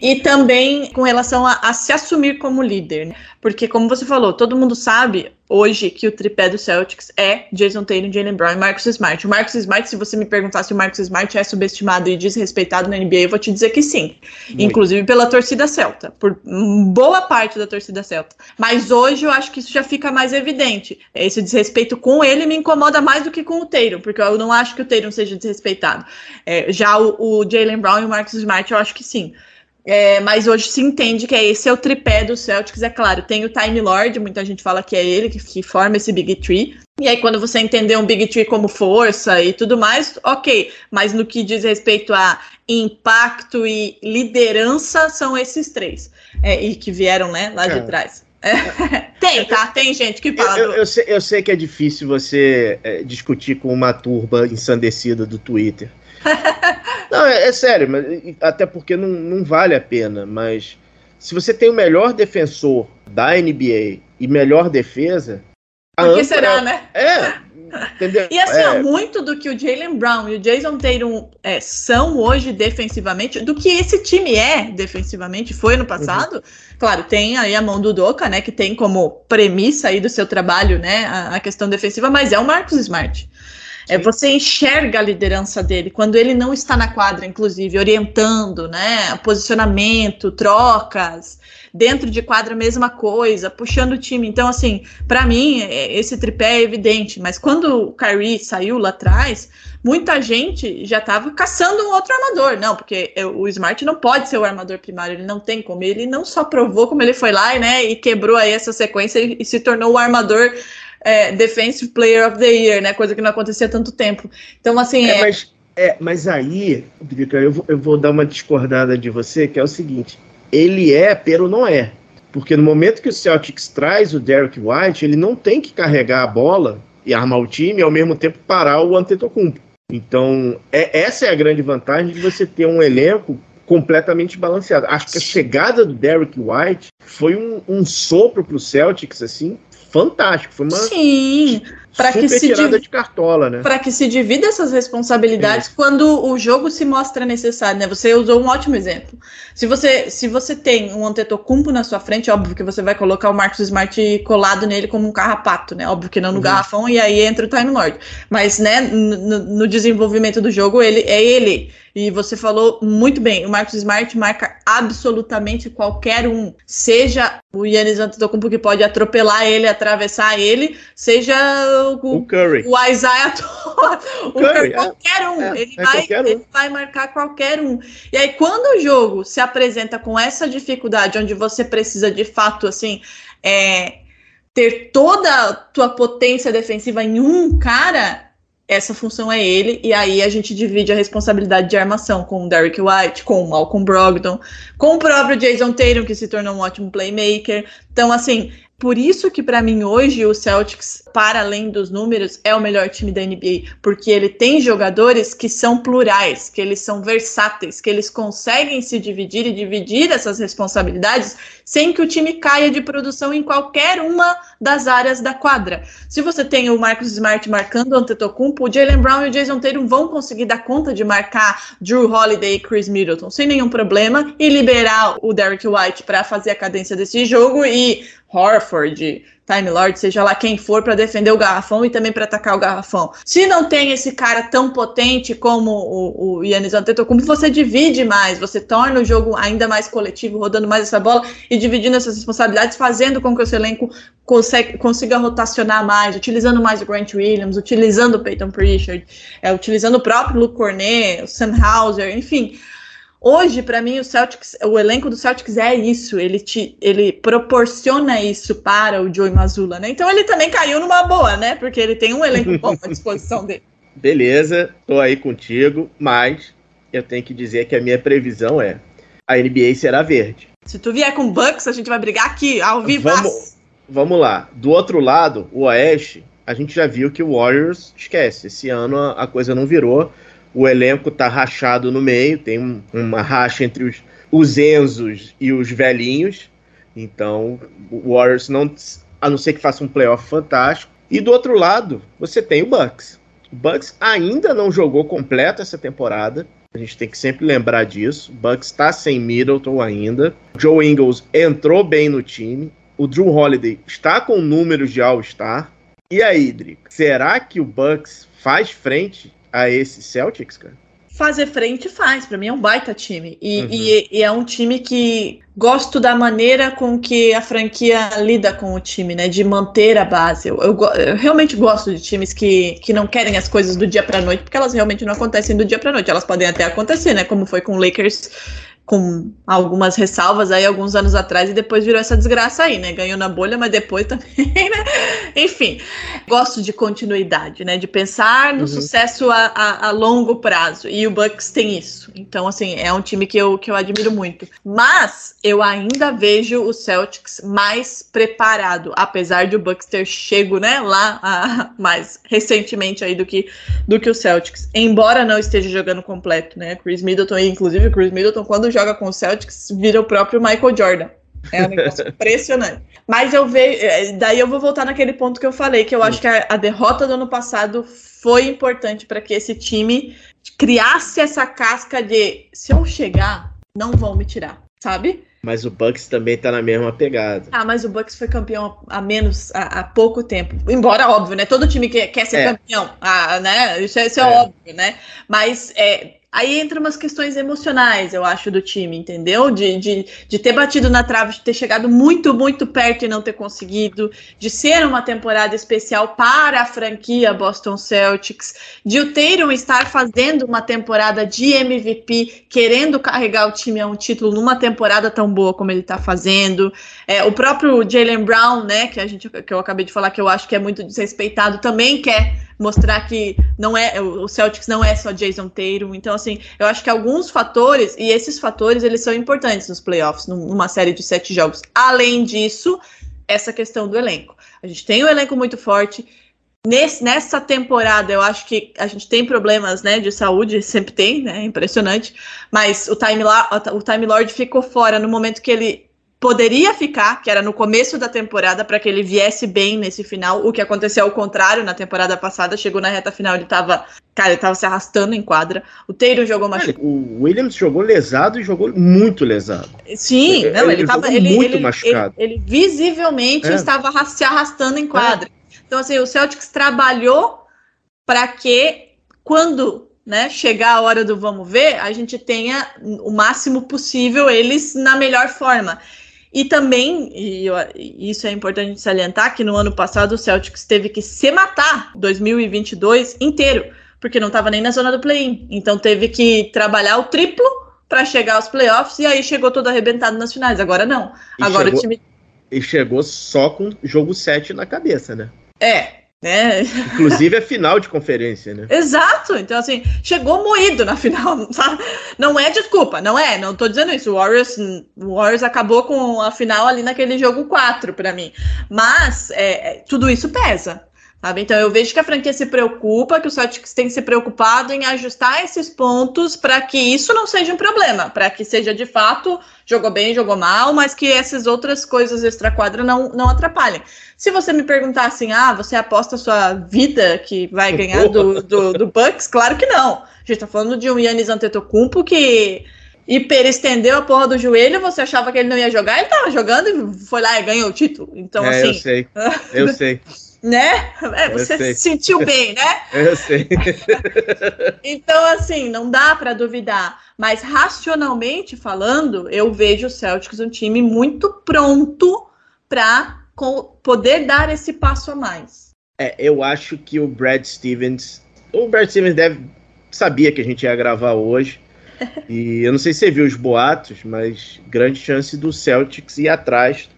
e também com relação a, a se assumir como líder, né? porque como você falou, todo mundo sabe hoje que o tripé do Celtics é Jason Tatum, Jalen Brown e Marcus Smart. O Marcus Smart, se você me perguntar se o Marcus Smart é subestimado e desrespeitado na NBA, eu vou te dizer que sim. Muito. Inclusive pela torcida celta, por boa parte da torcida celta. Mas hoje eu acho que isso já fica mais evidente. Esse desrespeito com ele me incomoda mais do que com o Tatum, porque eu não acho que o Tatum seja desrespeitado. É, já o, o Jalen Brown e o Marcus Smart, eu acho que sim. É, mas hoje se entende que é esse é o tripé do Celtics, é claro. Tem o Time Lord, muita gente fala que é ele que, que, forma esse Big Tree. E aí, quando você entender um Big Tree como força e tudo mais, ok. Mas no que diz respeito a impacto e liderança, são esses três. É, e que vieram né, lá de trás. É. Tem, tá? Tem gente que fala. Eu, eu, eu, sei, eu sei, que é difícil você é, discutir com uma turba ensandecida do Twitter. não, é, é, sério, mas, até porque não, não vale a pena, mas se você tem o melhor defensor da NBA e melhor defesa. Por que será, né? É. Entendeu? E assim, é. muito do que o Jalen Brown e o Jason Tatum é, são hoje defensivamente, do que esse time é defensivamente, foi no passado. Uhum. Claro, tem aí a mão do Doca, né, que tem como premissa aí do seu trabalho, né, a, a questão defensiva, mas é o Marcos Smart. É, você enxerga a liderança dele quando ele não está na quadra, inclusive, orientando, né? Posicionamento, trocas. Dentro de quadra, mesma coisa, puxando o time. Então, assim, para mim, é, esse tripé é evidente. Mas quando o Kyrie saiu lá atrás, muita gente já estava caçando um outro armador. Não, porque o Smart não pode ser o armador primário, ele não tem como. Ele não só provou como ele foi lá né, e quebrou aí essa sequência e, e se tornou o armador é, Defensive Player of the Year, né? Coisa que não acontecia há tanto tempo. Então, assim. É, é... Mas, é, mas aí, Drica, eu, vou, eu vou dar uma discordada de você, que é o seguinte: ele é, pero não é. Porque no momento que o Celtics traz o Derek White, ele não tem que carregar a bola e armar o time e ao mesmo tempo parar o Antetokounmpo. Então, é, essa é a grande vantagem de você ter um elenco completamente balanceado. Acho que a chegada do Derrick White foi um, um sopro para o Celtics, assim, fantástico. Foi uma Sim, para que se tirada de cartola, né? Para que se divida essas responsabilidades é. quando o jogo se mostra necessário, né? Você usou um ótimo exemplo. Se você se você tem um Antetokounmpo na sua frente, óbvio que você vai colocar o Marcos Smart colado nele como um carrapato, né? Óbvio que não no uhum. garrafão e aí entra o Time Lord. Mas, né, no, no desenvolvimento do jogo, ele é ele e você falou muito bem, o Marcos Smart marca absolutamente qualquer um, seja o Yannis Antetokounmpo que pode atropelar ele, atravessar ele, seja o, o Curry, o Isaiah o Curry, Curry, é. qualquer um, é, ele, é vai, qualquer um. ele vai marcar qualquer um. E aí quando o jogo se apresenta com essa dificuldade, onde você precisa de fato assim, é, ter toda a tua potência defensiva em um cara, essa função é ele, e aí a gente divide a responsabilidade de armação com o Derrick White, com o Malcolm Brogdon, com o próprio Jason Tatum, que se tornou um ótimo playmaker. Então, assim, por isso que para mim hoje o Celtics, para além dos números, é o melhor time da NBA, porque ele tem jogadores que são plurais, que eles são versáteis, que eles conseguem se dividir e dividir essas responsabilidades sem que o time caia de produção em qualquer uma das áreas da quadra. Se você tem o Marcus Smart marcando o Antetokounmpo, o Jalen Brown e o Jason Tatum vão conseguir dar conta de marcar Drew Holiday e Chris Middleton sem nenhum problema e liberar o Derrick White para fazer a cadência desse jogo e Horford, Time Lord, seja lá quem for, para defender o garrafão e também para atacar o garrafão. Se não tem esse cara tão potente como o, Yannis Antetokounmpo, você divide mais, você torna o jogo ainda mais coletivo, rodando mais essa bola e dividindo essas responsabilidades, fazendo com que o seu elenco consegue, consiga rotacionar mais, utilizando mais o Grant Williams, utilizando o Peyton Pritchard, é, utilizando o próprio Luke Cornet, o Sam Hauser, enfim Hoje, para mim, o Celtics, o elenco do Celtics é isso. Ele te, ele proporciona isso para o Joey Mazzulla, né? Então ele também caiu numa boa, né? Porque ele tem um elenco bom à disposição dele. Beleza, tô aí contigo, mas eu tenho que dizer que a minha previsão é a NBA será verde. Se tu vier com Bucks, a gente vai brigar aqui ao vivo. Vamos, vamos lá. Do outro lado, o Oeste, a gente já viu que o Warriors esquece. Esse ano a, a coisa não virou o elenco tá rachado no meio, tem um, uma racha entre os, os Enzos e os velhinhos. Então, o Warriors não, a não ser que faça um playoff fantástico. E do outro lado, você tem o Bucks. O Bucks ainda não jogou completo essa temporada. A gente tem que sempre lembrar disso. O Bucks está sem Middleton ainda. Joe Ingles entrou bem no time. O Drew Holiday está com números de All-Star. E aí, Drick, será que o Bucks faz frente a esse Celtics, cara? Fazer frente faz, para mim é um baita time. E, uhum. e, e, é um time que gosto da maneira com que a franquia lida com o time, né? De manter a base. Eu, eu, eu realmente gosto de times que, que não querem as coisas do dia para noite, porque elas realmente não acontecem do dia para noite. Elas podem até acontecer, né? Como foi com o Lakers com algumas ressalvas aí alguns anos atrás e depois virou essa desgraça aí, né? Ganhou na bolha, mas depois também, né? Enfim, gosto de continuidade, né? De pensar no uhum. sucesso a, a, a, longo prazo. E o Bucks tem isso. Então, assim, é um time que eu, que eu admiro muito. Mas eu ainda vejo o Celtics mais preparado, apesar de o Bucks ter chego, né, lá a, mais recentemente aí do que, do que o Celtics. Embora não esteja jogando completo, né? Chris Middleton, inclusive o Chris Middleton, quando joga com o Celtics, vira o próprio Michael Jordan. É um negócio impressionante. Mas eu vejo. É, daí eu vou voltar naquele ponto que eu falei, que eu acho que a, a derrota do ano passado foi importante para que esse time criasse essa casca de se eu chegar, não vão me tirar, sabe? Mas o Bucks também tá na mesma pegada. Ah, mas o Bucks foi campeão há menos, há, há pouco tempo. Embora, óbvio, né? Todo time quer, quer ser é. campeão, ah, né? Isso, é, isso é, é, óbvio, né? Mas é, aí entra umas questões emocionais, eu acho, do time, entendeu? De, de, de ter batido na trave, de ter chegado muito, muito perto e não ter conseguido, de ser uma temporada especial para a franquia Boston Celtics, de o Tatum estar fazendo uma temporada de MVP, querendo carregar o time a um título numa temporada tão boa como ele está fazendo. É, o próprio Jalen Brown, né, que a gente que eu acabei de falar que eu acho que é muito desrespeitado, também quer mostrar que não é o Celtics não é só Jason Tatum. Então, assim, eu acho que alguns fatores, e esses fatores eles são importantes nos playoffs, numa série de sete jogos. Além disso, essa questão do elenco. A gente tem um elenco muito forte. Nesse, nessa temporada, eu acho que a gente tem problemas né, de saúde, sempre tem, né? Impressionante. Mas o Time, o Time Lord ficou fora no momento que ele poderia ficar, que era no começo da temporada, para que ele viesse bem nesse final. O que aconteceu ao contrário na temporada passada, chegou na reta final, ele tava, cara, ele tava se arrastando em quadra. O Taylor jogou machucado. O Williams jogou lesado e jogou muito lesado. Sim, ele, não, ele, ele tava ele, muito ele, machucado. Ele, ele visivelmente é. estava se arrastando em quadra. É. Então assim, o Celtics trabalhou para que quando né, chegar a hora do vamos ver, a gente tenha o máximo possível eles na melhor forma. E também, e, eu, isso é importante salientar, que no ano passado o Celtics teve que se matar 2022 inteiro, porque não estava nem na zona do play-in. Então teve que trabalhar o triplo para chegar aos playoffs e aí chegou todo arrebentado nas finais. Agora não. E Agora chegou, o time. E chegou só com jogo 7 na cabeça, né? É, né? Inclusive a final de conferência, né? Exato. Então, assim, chegou moído na final. Não é desculpa, não é. Não tô dizendo isso. O Warriors, o Warriors acabou com a final ali naquele jogo 4 para mim. Mas é, é, tudo isso pesa. Sabe? Então eu vejo que a franquia se preocupa, que o Celtics tem se preocupado em ajustar esses pontos para que isso não seja um problema, para que seja de fato jogou bem, jogou mal, mas que essas outras coisas extra-quadra não, não atrapalhem. Se você me perguntar assim, ah, você aposta a sua vida que vai ganhar do, do, do Bucks? Claro que não. A gente tá falando de um Yannis Antetokounmpo que hiperestendeu a porra do joelho, você achava que ele não ia jogar, ele tava jogando e foi lá e ganhou o título. Então, é, assim. Eu sei. Eu sei. Né? É, você se sentiu bem, né? Eu sei. então, assim, não dá para duvidar. Mas racionalmente falando, eu vejo o Celtics um time muito pronto para poder dar esse passo a mais. É, eu acho que o Brad Stevens. O Brad Stevens deve sabia que a gente ia gravar hoje. e eu não sei se você viu os boatos, mas grande chance do Celtics ir atrás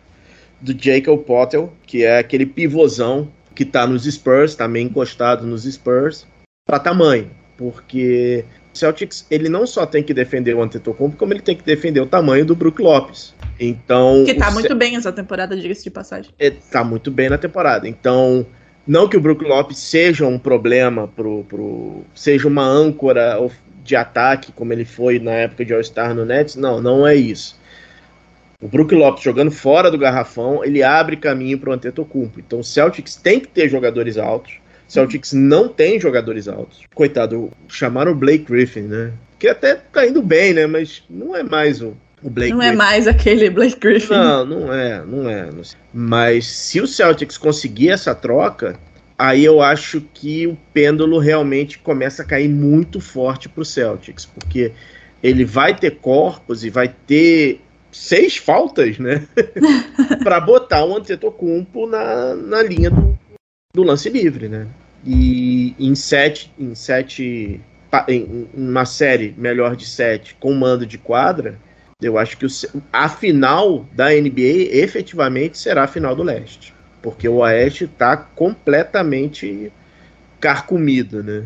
do Jacob Potter, que é aquele pivôzão que está nos Spurs, também tá encostado nos Spurs, para tamanho, porque o Celtics ele não só tem que defender o Antetokounmpo, como ele tem que defender o tamanho do Brook Lopes. Então, que tá muito Ce... bem essa temporada, diga-se de passagem. É, tá muito bem na temporada. Então, não que o Brook Lopes seja um problema pro, pro seja uma âncora de ataque como ele foi na época de All-Star no Nets, não, não é isso. O Brook Lopes jogando fora do garrafão, ele abre caminho para o Antetokounmpo. Então o Celtics tem que ter jogadores altos. O Celtics não tem jogadores altos. Coitado, chamaram o Blake Griffin, né? Que até tá indo bem, né? Mas não é mais o, o Blake Não é Griffin. é mais aquele Blake Griffin. Não, não é, não é. Não Mas se o Celtics conseguir essa troca, aí eu acho que o pêndulo realmente começa a cair muito forte para o Celtics, porque ele vai ter corpos e vai ter seis faltas, né? para botar o Antetokounmpo na, na linha do, do lance livre, né? E em sete, em sete, em uma série melhor de sete com mando de quadra, eu acho que o, a final da NBA efetivamente será a final do leste, porque o Oeste está completamente carcomido, né?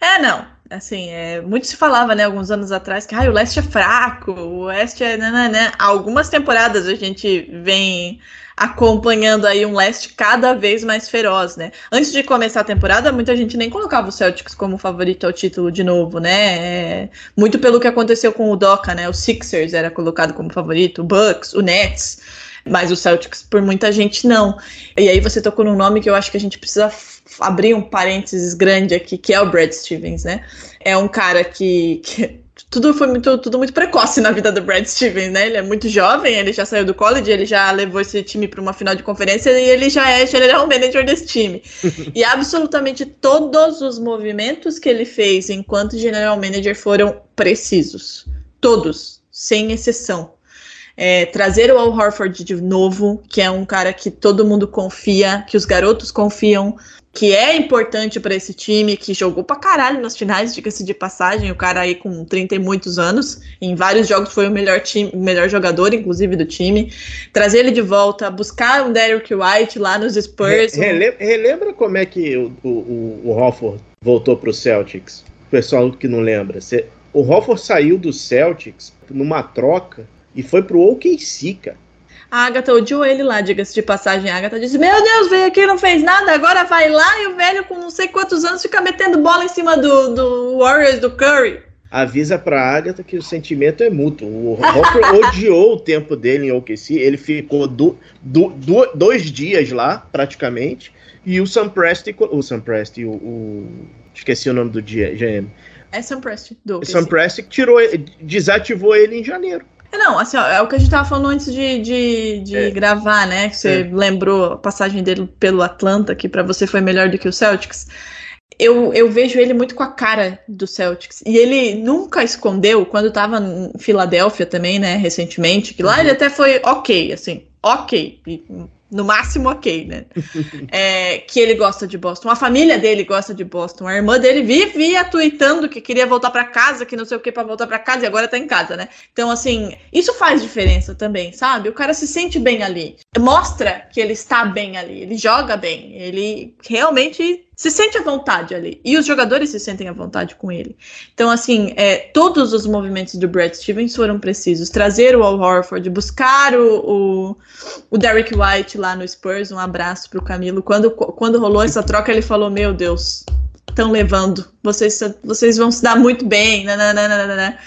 É, não assim, é, muito se falava, né, alguns anos atrás, que ah, o leste é fraco, o oeste é. Né, né, né. Algumas temporadas a gente vem acompanhando aí um leste cada vez mais feroz, né? Antes de começar a temporada, muita gente nem colocava o Celtics como favorito ao título de novo, né? É, muito pelo que aconteceu com o Doca, né? O Sixers era colocado como favorito, o Bucks, o Nets mas o Celtics por muita gente não. E aí você tocou num nome que eu acho que a gente precisa abrir um parênteses grande aqui, que é o Brad Stevens, né? É um cara que, que tudo foi muito, tudo muito precoce na vida do Brad Stevens, né? Ele é muito jovem, ele já saiu do college, ele já levou esse time para uma final de conferência e ele já é general manager desse time. e absolutamente todos os movimentos que ele fez enquanto general manager foram precisos. Todos, sem exceção. É, trazer o Al Horford de novo, que é um cara que todo mundo confia, que os garotos confiam, que é importante para esse time, que jogou pra caralho nas finais, diga-se de passagem, o cara aí com 30 e muitos anos, em vários jogos foi o melhor time, melhor jogador, inclusive, do time. Trazer ele de volta, buscar um Derrick White lá nos Spurs. Relembra, relembra como é que o, o, o Hofford voltou pro Celtics? O pessoal que não lembra. O Hofford saiu do Celtics numa troca e foi pro OKC, cara. A Agatha odiou ele lá, diga-se de passagem. A Agatha disse: Meu Deus, veio aqui não fez nada, agora vai lá e o velho com não sei quantos anos fica metendo bola em cima do, do Warriors, do Curry. Avisa pra Agatha que o sentimento é mútuo. O Hopper odiou o tempo dele em OKC. Ele ficou do, do, do, dois dias lá, praticamente. E o Sam Presti, o Sam Presti, o, o, esqueci o nome do GM. É Sam Presti, do OKC. Sam Presti tirou, desativou ele em janeiro. É, não, assim, ó, é o que a gente tava falando antes de, de, de é. gravar, né? Que você é. lembrou a passagem dele pelo Atlanta, que para você foi melhor do que o Celtics. Eu, eu vejo ele muito com a cara do Celtics. E ele nunca escondeu, quando tava em Filadélfia também, né, recentemente, que lá uhum. ele até foi ok, assim, ok no máximo ok, né? é, que ele gosta de Boston. A família dele gosta de Boston. A irmã dele vivia tweetando que queria voltar para casa, que não sei o que para voltar para casa e agora tá em casa, né? Então, assim, isso faz diferença também, sabe? O cara se sente bem ali. Mostra que ele está bem ali. Ele joga bem. Ele realmente se sente à vontade ali. E os jogadores se sentem à vontade com ele. Então, assim, é, todos os movimentos do Brad Stevens foram precisos. Trazer o Al Horford, buscar o, o, o Derek White lá no Spurs, um abraço para o Camilo. Quando, quando rolou essa troca, ele falou: Meu Deus, estão levando, vocês, vocês vão se dar muito bem. Nananana.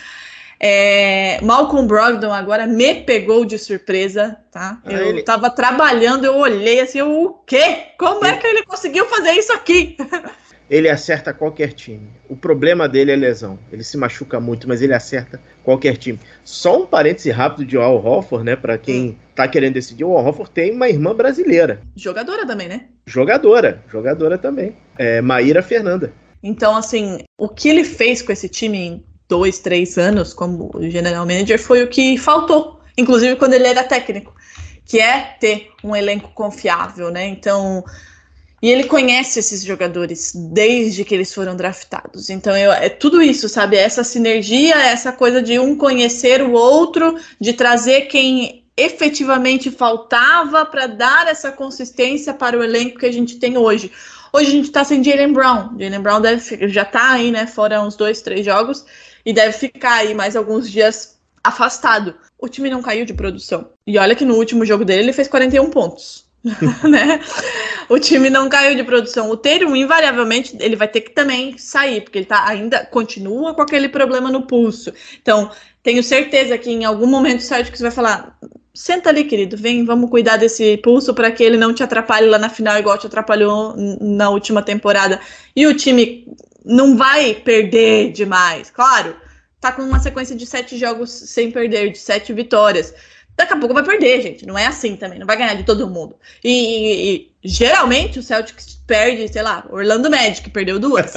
É, Malcolm Brogdon agora me pegou de surpresa, tá? Ah, eu ele... tava trabalhando, eu olhei assim, eu, o quê? Como é ele... é que ele conseguiu fazer isso aqui? ele acerta qualquer time. O problema dele é lesão. Ele se machuca muito, mas ele acerta qualquer time. Só um parêntese rápido de Al Hofford, né? Para quem hum. tá querendo decidir, o Al Hofford tem uma irmã brasileira. Jogadora também, né? Jogadora, jogadora também. É Maíra Fernanda. Então, assim, o que ele fez com esse time dois, três anos como general manager foi o que faltou, inclusive quando ele era técnico, que é ter um elenco confiável, né? Então, e ele conhece esses jogadores desde que eles foram draftados. Então eu, é tudo isso, sabe? Essa sinergia, essa coisa de um conhecer o outro, de trazer quem efetivamente faltava para dar essa consistência para o elenco que a gente tem hoje. Hoje a gente está sem Jalen Brown. Jalen Brown deve, já está aí, né? Fora uns dois, três jogos e deve ficar aí mais alguns dias afastado. O time não caiu de produção. E olha que no último jogo dele ele fez 41 pontos. né? O time não caiu de produção. O Tatum, invariavelmente, ele vai ter que também sair, porque ele tá, ainda continua com aquele problema no pulso. Então, tenho certeza que em algum momento o Celtics vai falar: senta ali, querido, vem, vamos cuidar desse pulso para que ele não te atrapalhe lá na final, igual te atrapalhou na última temporada. E o time não vai perder demais, claro. Tá com uma sequência de sete jogos sem perder, de sete vitórias daqui a pouco vai perder, gente. Não é assim também, não vai ganhar de todo mundo. E, e, e geralmente o Celtics perde, sei lá, Orlando Magic perdeu duas.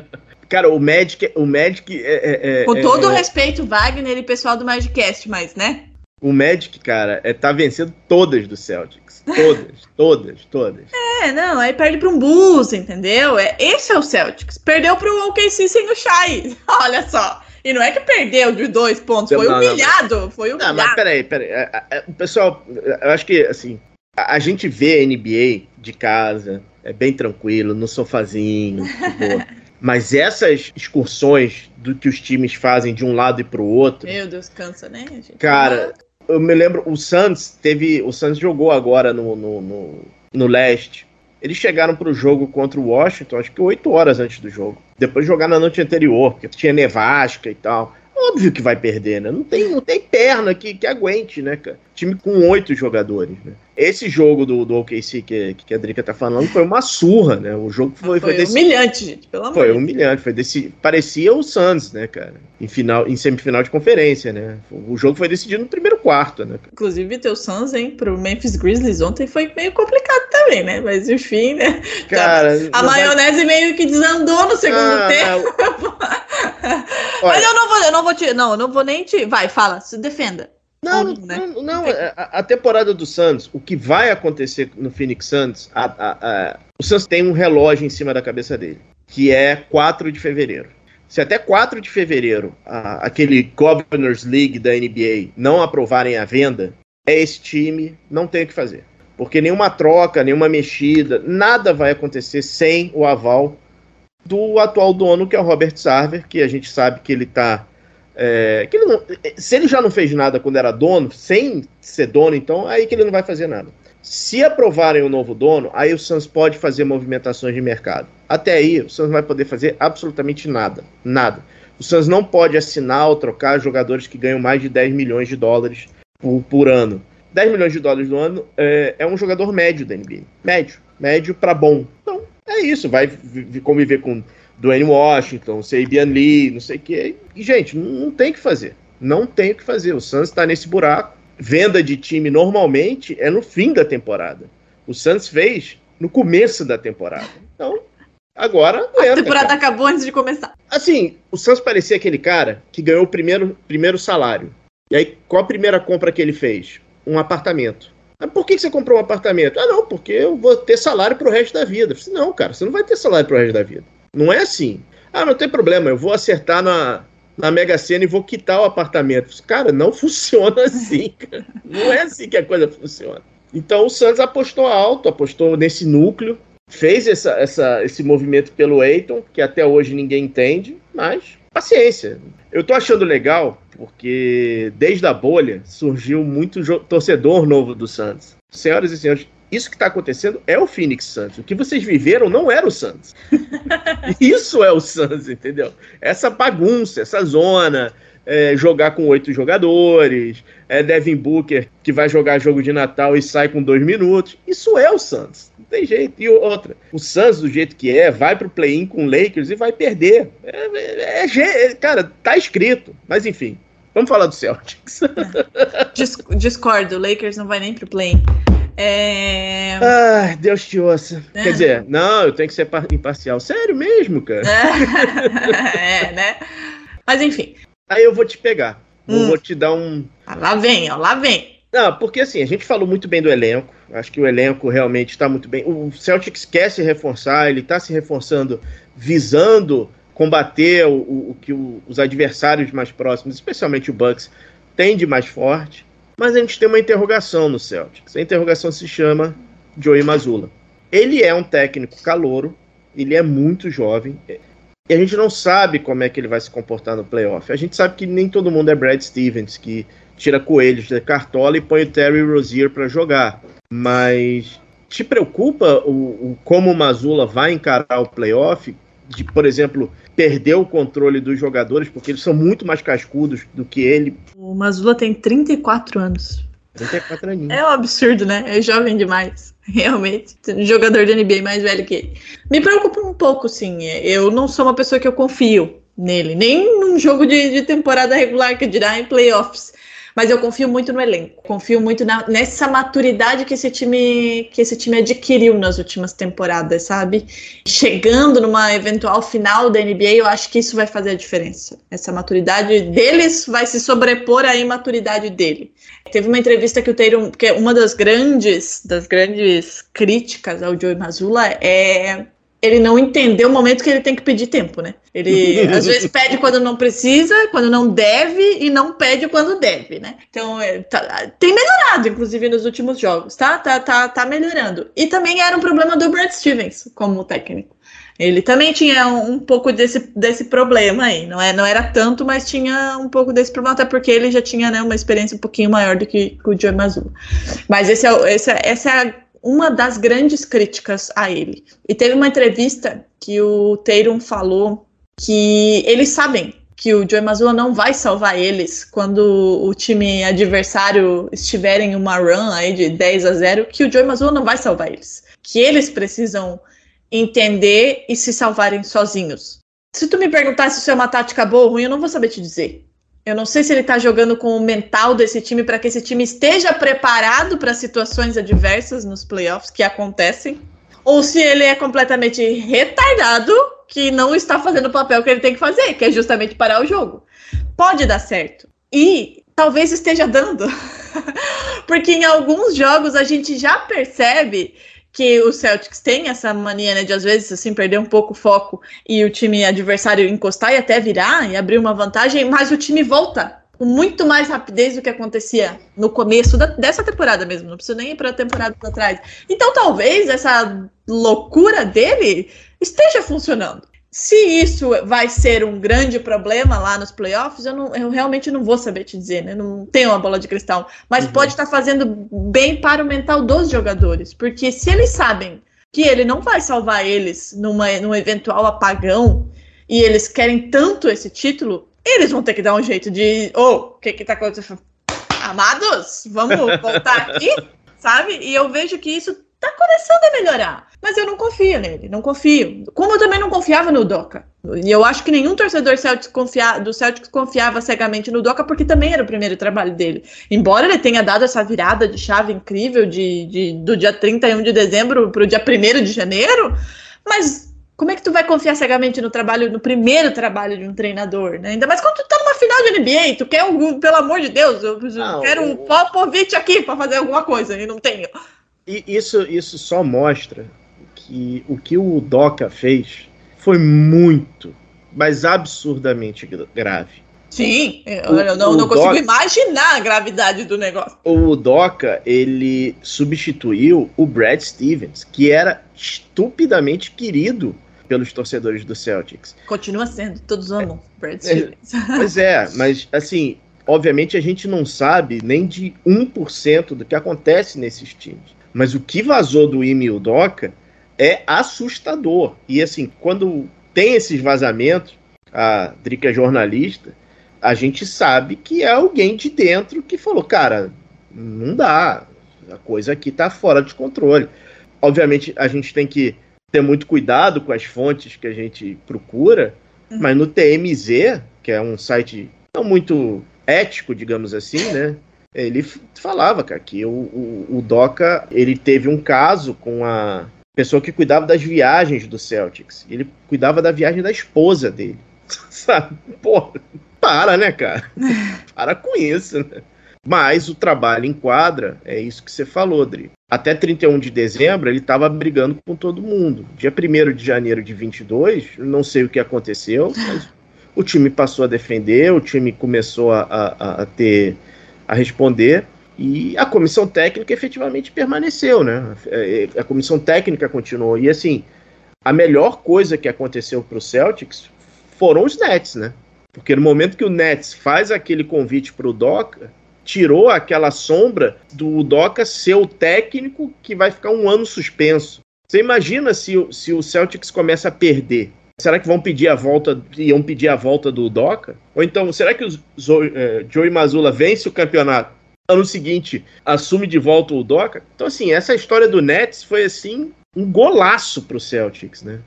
Cara, o Magic, o Magic é, é, é Com todo é, o respeito, Wagner e pessoal do Magicast, mas, né? O Magic, cara, é, tá vencendo todas do Celtics. Todas, todas, todas. É, não, aí perde para um Bulls, entendeu? É, esse é o Celtics. Perdeu para o OKC sem o Shai. Olha só. E não é que perdeu de dois pontos, foi não, humilhado. Não, foi humilhado. Não, mas peraí, peraí. É, é, pessoal, eu acho que, assim, a, gente vê NBA de casa, é bem tranquilo, no sofazinho, Mas essas excursões do que os times fazem de um lado e pro outro. Meu Deus, cansa, né, gente? Cara, eu me lembro, o Santos teve. O Santos jogou agora no, no, no, no leste. Eles chegaram para o jogo contra o Washington, acho que oito horas antes do jogo. Depois de jogar na noite anterior, porque tinha nevasca e tal. óbvio que vai perder, né? Não tem, não tem perna que, que aguente, né, cara? Time com oito jogadores, né? Esse jogo do, do OKC que, que a Drica tá falando foi uma surra, né? O jogo foi, foi, foi desse... humilhante, gente, pelo amor Foi humilhante, foi desse... parecia o Suns, né, cara? Em, final, em semifinal de conferência, né? O jogo foi decidido no primeiro quarto, né? Inclusive, teu Suns, hein, pro Memphis Grizzlies ontem foi meio complicado também, né? Mas enfim, né? Cara, a maionese vai... meio que desandou no segundo ah, tempo. Mas eu não vou, eu não vou te. Não, eu não vou nem te. Vai, fala, se defenda. Não, não, né? não, não a, a, temporada do Santos, o que vai acontecer no Phoenix Suns, a, a, o Santos tem um relógio em cima da cabeça dele, que é 4 de fevereiro. Se até 4 de fevereiro aquele Governors League da NBA não aprovarem a venda, é esse time, não tem o que fazer. Porque nenhuma troca, nenhuma mexida, nada vai acontecer sem o aval do atual dono, que é o Robert Sarver, que a gente sabe que ele está é, que ele não, se ele já não fez nada quando era dono, sem ser dono, então aí que ele não vai fazer nada. Se aprovarem o novo dono, aí o Suns pode fazer movimentações de mercado. Até aí, o não vai poder fazer absolutamente nada. Nada. O Suns não pode assinar ou trocar jogadores que ganham mais de 10 milhões de dólares por, por ano. 10 milhões de dólares no ano é, é um jogador médio da NBA. Médio. Médio para bom. Então, é isso. Vai conviver com Dwayne Washington, Sabian Lee, não sei o quê. E, gente, não, tem o que fazer. Não tem o que fazer. O Suns está nesse buraco. Venda de time normalmente é no fim da temporada. O Suns fez no começo da temporada. Então, agora. A temporada cara. acabou antes de começar. Assim, o Suns parecia aquele cara que ganhou o primeiro, primeiro salário. E aí, qual a primeira compra que ele fez? Um apartamento. Mas por que você comprou um apartamento? Ah, não, porque eu vou ter salário pro resto da vida. Falei, não, cara, você não vai ter salário pro resto da vida. Não é assim. Ah, não tem problema, eu vou acertar na, na Mega Sena e vou quitar o apartamento. Cara, não funciona assim, cara. Não é assim que a coisa funciona. Então o Santos apostou alto, apostou nesse núcleo, fez essa, essa, esse movimento pelo Eiton, que até hoje ninguém entende, mas paciência. Eu tô achando legal porque desde a bolha surgiu muito torcedor novo do Santos. Senhoras e senhores, isso que está acontecendo é o Phoenix Suns. O que vocês viveram não era o Suns. isso é o Suns, entendeu? Essa bagunça, essa zona, é, jogar com oito jogadores, é Devin Booker que vai jogar jogo de Natal e sai com dois minutos. Isso é o Suns. Não tem jeito. E outra, o Suns, do jeito que é, vai pro play-in com o Lakers e vai perder. É, é, é, cara, tá escrito. Mas enfim, vamos falar do Celtics. Discordo, o Lakers não vai nem pro play-in. É... Ah, Deus te ouça. É. Quer dizer, não, eu tenho que ser imparcial. Sério mesmo, cara? é, né? Mas enfim. Aí eu vou te pegar. Hum. Vou te dar um. Ah, lá vem, ó, lá vem. Não, porque assim, a gente falou muito bem do elenco. Acho que o elenco realmente está muito bem. O Celtics quer se reforçar, ele está se reforçando visando combater o, o, que o, os adversários mais próximos, especialmente o Bucks, têm de mais forte. Mas a gente tem uma interrogação no Celtics. A interrogação se chama Joey Mazzulla. Ele é um técnico calouro, ele é muito jovem, e a gente não sabe como é que ele vai se comportar no playoff. A gente sabe que nem todo mundo é Brad Stevens, que tira coelhos da cartola e põe o Terry Rozier para jogar. Mas te preocupa o, o como o Mazula vai encarar o playoff? De, por exemplo, perder o controle dos jogadores, porque eles são muito mais cascudos do que ele. O Mazula tem 34 anos. 34 aninhos. É um absurdo, né? É jovem demais. Realmente. Jogador de NBA mais velho que ele. Me preocupa um pouco, sim. Eu não sou uma pessoa que eu confio nele. Nem num jogo de, de temporada regular que dirá em playoffs. Mas eu confio muito no elenco, confio muito na, nessa maturidade que esse time que esse time adquiriu nas últimas temporadas, sabe? Chegando numa eventual final da NBA, eu acho que isso vai fazer a diferença. Essa maturidade deles vai se sobrepor à imaturidade dele. Teve uma entrevista que o Tatum, que é uma das grandes das grandes críticas ao Joey Mazzulla é ele não entendeu o momento que ele tem que pedir tempo, né? Ele às vezes pede quando não precisa, quando não deve e não pede quando deve, né? Então é, tá, tem melhorado, inclusive nos últimos jogos, tá? Tá, tá? tá melhorando. E também era um problema do Brad Stevens como técnico. Ele também tinha um, um, pouco desse, desse problema aí. Não, é, não era tanto, mas tinha um pouco desse problema, até porque ele já tinha né, uma experiência um pouquinho maior do que, que o Joe Mazzulla. Mas esse é, esse é, essa é a uma das grandes críticas a ele. E teve uma entrevista que o Tatum falou que eles sabem que o Joey Mazzulla não vai salvar eles quando o time adversário estiver em uma run aí de 10 a 0, que o Joey Mazzulla não vai salvar eles. Que eles precisam entender e se salvarem sozinhos. Se tu me perguntar se isso é uma tática boa ou ruim, eu não vou saber te dizer. Eu não sei se ele está jogando com o mental desse time para que esse time esteja preparado para situações adversas nos playoffs que acontecem, ou se ele é completamente retardado que não está fazendo o papel que ele tem que fazer, que é justamente parar o jogo. Pode dar certo. E talvez esteja dando. Porque em alguns jogos a gente já percebe que o Celtics tem essa mania, né, de às vezes assim perder um pouco o foco e o time adversário encostar e até virar e abrir uma vantagem, mas o time volta com muito mais rapidez do que acontecia no começo da, dessa temporada mesmo, não preciso nem ir para a temporada atrás. Então talvez essa loucura dele esteja funcionando. Se isso vai ser um grande problema lá nos playoffs, eu, não, eu realmente não vou saber te dizer, né? Não tenho uma bola de cristal. Mas uhum. pode estar fazendo bem para o mental dos jogadores. Porque se eles sabem que ele não vai salvar eles numa, num eventual apagão e eles querem tanto esse título, eles vão ter que dar um jeito de. Ô, oh, o que que tá acontecendo? Amados, vamos voltar aqui, sabe? E eu vejo que isso tá começando a melhorar. Mas eu não confio nele, não confio. Como eu também não confiava no Doca. E eu acho que nenhum torcedor confia, do Celtics confiava cegamente no Doca, porque também era o primeiro trabalho dele. Embora ele tenha dado essa virada de chave incrível de, de do dia 31 de dezembro para o dia 1 de janeiro, mas como é que tu vai confiar cegamente no trabalho, no primeiro trabalho de um treinador, né? Ainda mais quando tu tá numa final de NBA, tu quer um, pelo amor de Deus, eu não, quero um Popovich aqui para fazer alguma coisa e não tenho. E isso, isso só mostra que o que o Doca fez foi muito, mas absurdamente grave. Sim, o, eu não, não consigo Doca, imaginar a gravidade do negócio. O Doca, ele substituiu o Brad Stevens, que era estupidamente querido pelos torcedores do Celtics. Continua sendo, todos amam é, Brad Stevens. É, pois é, mas assim, obviamente a gente não sabe nem de 1% do que acontece nesses times. Mas o que vazou do Ime Udoka é assustador. E assim, quando tem esses vazamentos, a Drica é jornalista, a gente sabe que é alguém de dentro que falou, cara, não dá, a coisa aqui tá fora de controle. Obviamente, a gente tem que ter muito cuidado com as fontes que a gente procura, uhum. mas no TMZ, que é um site não muito ético, digamos assim, né? Ele falava, cara, que o, o, o Doca, ele teve um caso com a pessoa que cuidava das viagens do Celtics. Ele cuidava da viagem da esposa dele. Sabe? Pô, para, né, cara? para com isso, né? Mas o trabalho em quadra, é isso que você falou, Dri. Até 31 de dezembro, ele estava brigando com todo mundo. Dia 1 de janeiro de 22, não sei o que aconteceu, mas o time passou a defender, o time começou a, a, a ter a responder. E a comissão técnica efetivamente permaneceu, né? É, é, a comissão técnica continuou. E assim, a melhor coisa que aconteceu para o Celtics foram os Nets, né? Porque no momento que o Nets faz aquele convite para o Doca, tirou aquela sombra do Doca ser o técnico que vai ficar um ano suspenso. Você imagina se, se o Celtics começa a perder? Será que vão pedir a volta, iam pedir a volta do Doca? Ou então, será que o é, Joey Mazula vence o campeonato? Ano seguinte, assume de volta o Doca? Então, assim, essa história do Nets foi, assim, um golaço pro Celtics, né?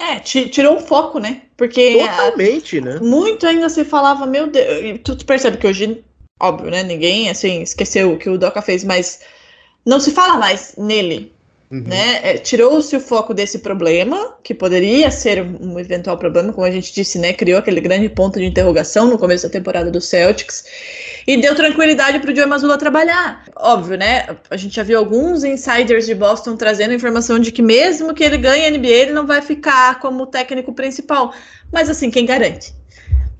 É, tirou o foco, né? Porque. Totalmente, né? Muito ainda se falava, meu Deus. Tu percebe que hoje, óbvio, né? Ninguém, assim, esqueceu o que o Doca fez, mas não se fala mais nele. Uhum. Né? É, Tirou-se o foco desse problema, que poderia ser um eventual problema, como a gente disse, né? Criou aquele grande ponto de interrogação no começo da temporada do Celtics e deu tranquilidade para o Joe Mazzulla trabalhar. Óbvio, né? A gente já viu alguns insiders de Boston trazendo informação de que mesmo que ele ganhe a NBA, ele não vai ficar como técnico principal. Mas assim, quem garante?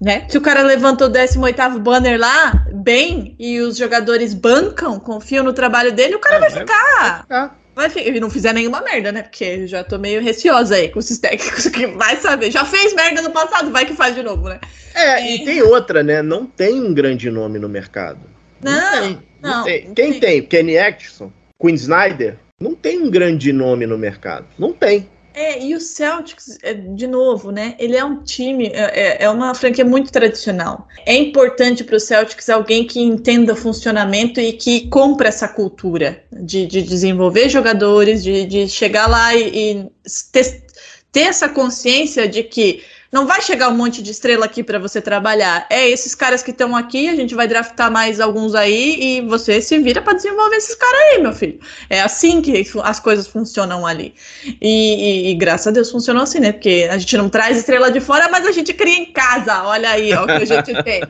Né? Se o cara levanta o 18 banner lá, bem, e os jogadores bancam, confiam no trabalho dele, o cara é, vai, ficar. vai ficar. Vai, e não fizer nenhuma merda, né? Porque já tô meio receosa aí com esses técnicos que vai saber. Já fez merda no passado, vai que faz de novo, né? É, e, e tem outra, né? Não tem um grande nome no mercado. Não, não tem. Não, não tem. Quem tem? Kenny Atkinson, Quinn Snyder. Não tem um grande nome no mercado. Não tem. É, e o Celtics, é, de novo, né? Ele é um time, é, é, é uma franquia muito tradicional. É importante para o Celtics alguém que entenda o funcionamento e que compre essa cultura de, de desenvolver jogadores, de, de chegar lá e, e ter, ter essa consciência de que não vai chegar um monte de estrela aqui para você trabalhar. É esses caras que estão aqui, a gente vai draftar mais alguns aí e você se vira para desenvolver esses caras aí, meu filho. É assim que as coisas funcionam ali. E, e, e, graças a Deus funcionou assim, né? Porque a gente não traz estrela de fora, mas a gente cria em casa. Olha aí, ó, o que a gente tem.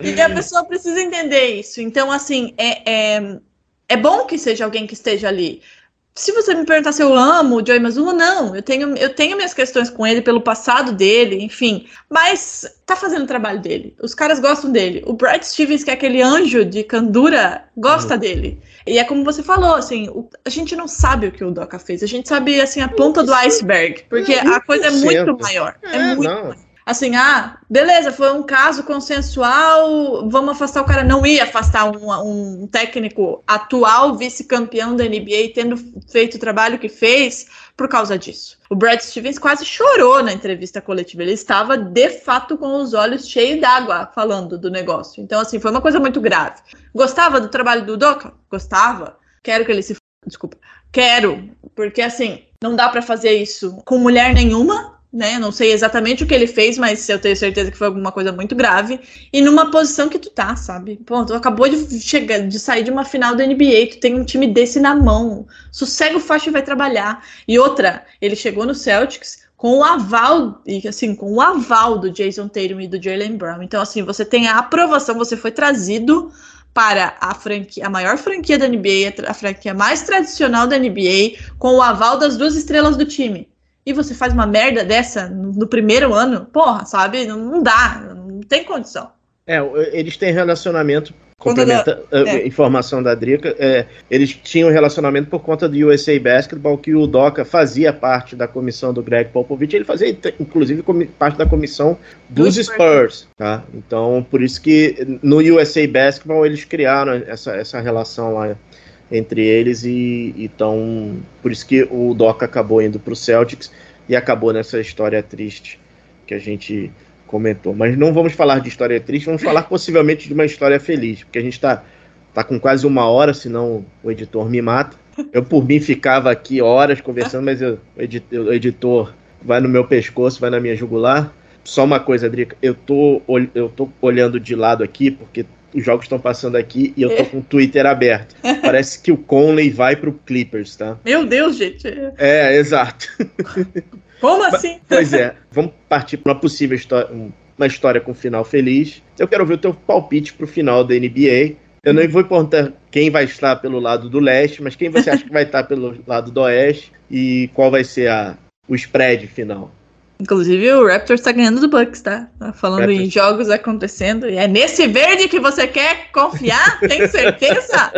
e a pessoa precisa entender isso. Então, assim, é, é, é bom que seja alguém que esteja ali se você me perguntar se eu amo o Joey Mazzulla, não. Eu tenho, eu tenho minhas questões com ele pelo passado dele, enfim. Mas tá fazendo o trabalho dele. Os caras gostam dele. O Brad Stevens, que é aquele anjo de candura, gosta uhum. dele. E é como você falou, assim, o, a gente não sabe o que o Doca fez. A gente sabe, assim, a ponta do iceberg. Porque a coisa é muito maior. É, é muito não. maior assim, ah, beleza, foi um caso consensual, vamos afastar o cara. Não ia afastar um, um técnico atual, vice-campeão da NBA, tendo feito o trabalho que fez por causa disso. O Brad Stevens quase chorou na entrevista coletiva. Ele estava, de fato, com os olhos cheios d'água falando do negócio. Então, assim, foi uma coisa muito grave. Gostava do trabalho do Doca? Gostava. Quero que ele se. Desculpa. Quero, porque assim, não dá para fazer isso com mulher nenhuma, né? Não sei exatamente o que ele fez, mas eu tenho certeza que foi alguma coisa muito grave. E numa posição que tu tá, sabe? Pô, tu acabou de chegar, de sair de uma final da NBA, tu tem um time desse na mão. Sossega o faixa e vai trabalhar. E outra, ele chegou no Celtics com o aval, e assim, com o aval do Jason Tatum e do Jalen Brown. Então, assim, você tem a aprovação, você foi trazido para a franquia, a maior franquia da NBA, a franquia mais tradicional da NBA, com o aval das duas estrelas do time e você faz uma merda dessa no, no primeiro ano, porra, sabe? Não, não, dá, não tem condição. É, eles têm relacionamento, complementa da, é. informação da Drica, é, eles tinham relacionamento por conta do USA Basketball, que o Doca fazia parte da comissão do Greg Popovich, ele fazia, inclusive, parte da comissão dos do Spurs, tá? Então, por isso que no USA Basketball eles criaram essa, essa relação lá entre eles e então por isso que o Doca acabou indo para o Celtics e acabou nessa história triste que a gente comentou. Mas não vamos falar de história triste, vamos falar possivelmente de uma história feliz, porque a gente está tá com quase uma hora, senão o editor me mata. Eu por mim ficava aqui horas conversando, mas eu, o editor vai no meu pescoço, vai na minha jugular. Só uma coisa, Drica, eu tô, eu tô olhando de lado aqui, porque os jogos estão passando aqui e eu tô é. com o Twitter aberto. Parece que o Conley vai pro Clippers, tá? Meu Deus, gente. É, exato. Como assim? Pois é, vamos partir para uma possível história, uma história com final feliz. Eu quero ver o teu palpite pro final da NBA. Eu não vou perguntar quem vai estar pelo lado do leste, mas quem você acha que vai estar pelo lado do oeste e qual vai ser a, o spread final. Inclusive o Raptors tá ganhando do Bucks, tá? tá falando Raptors. em jogos acontecendo. E é nesse verde que você quer confiar? Tem certeza?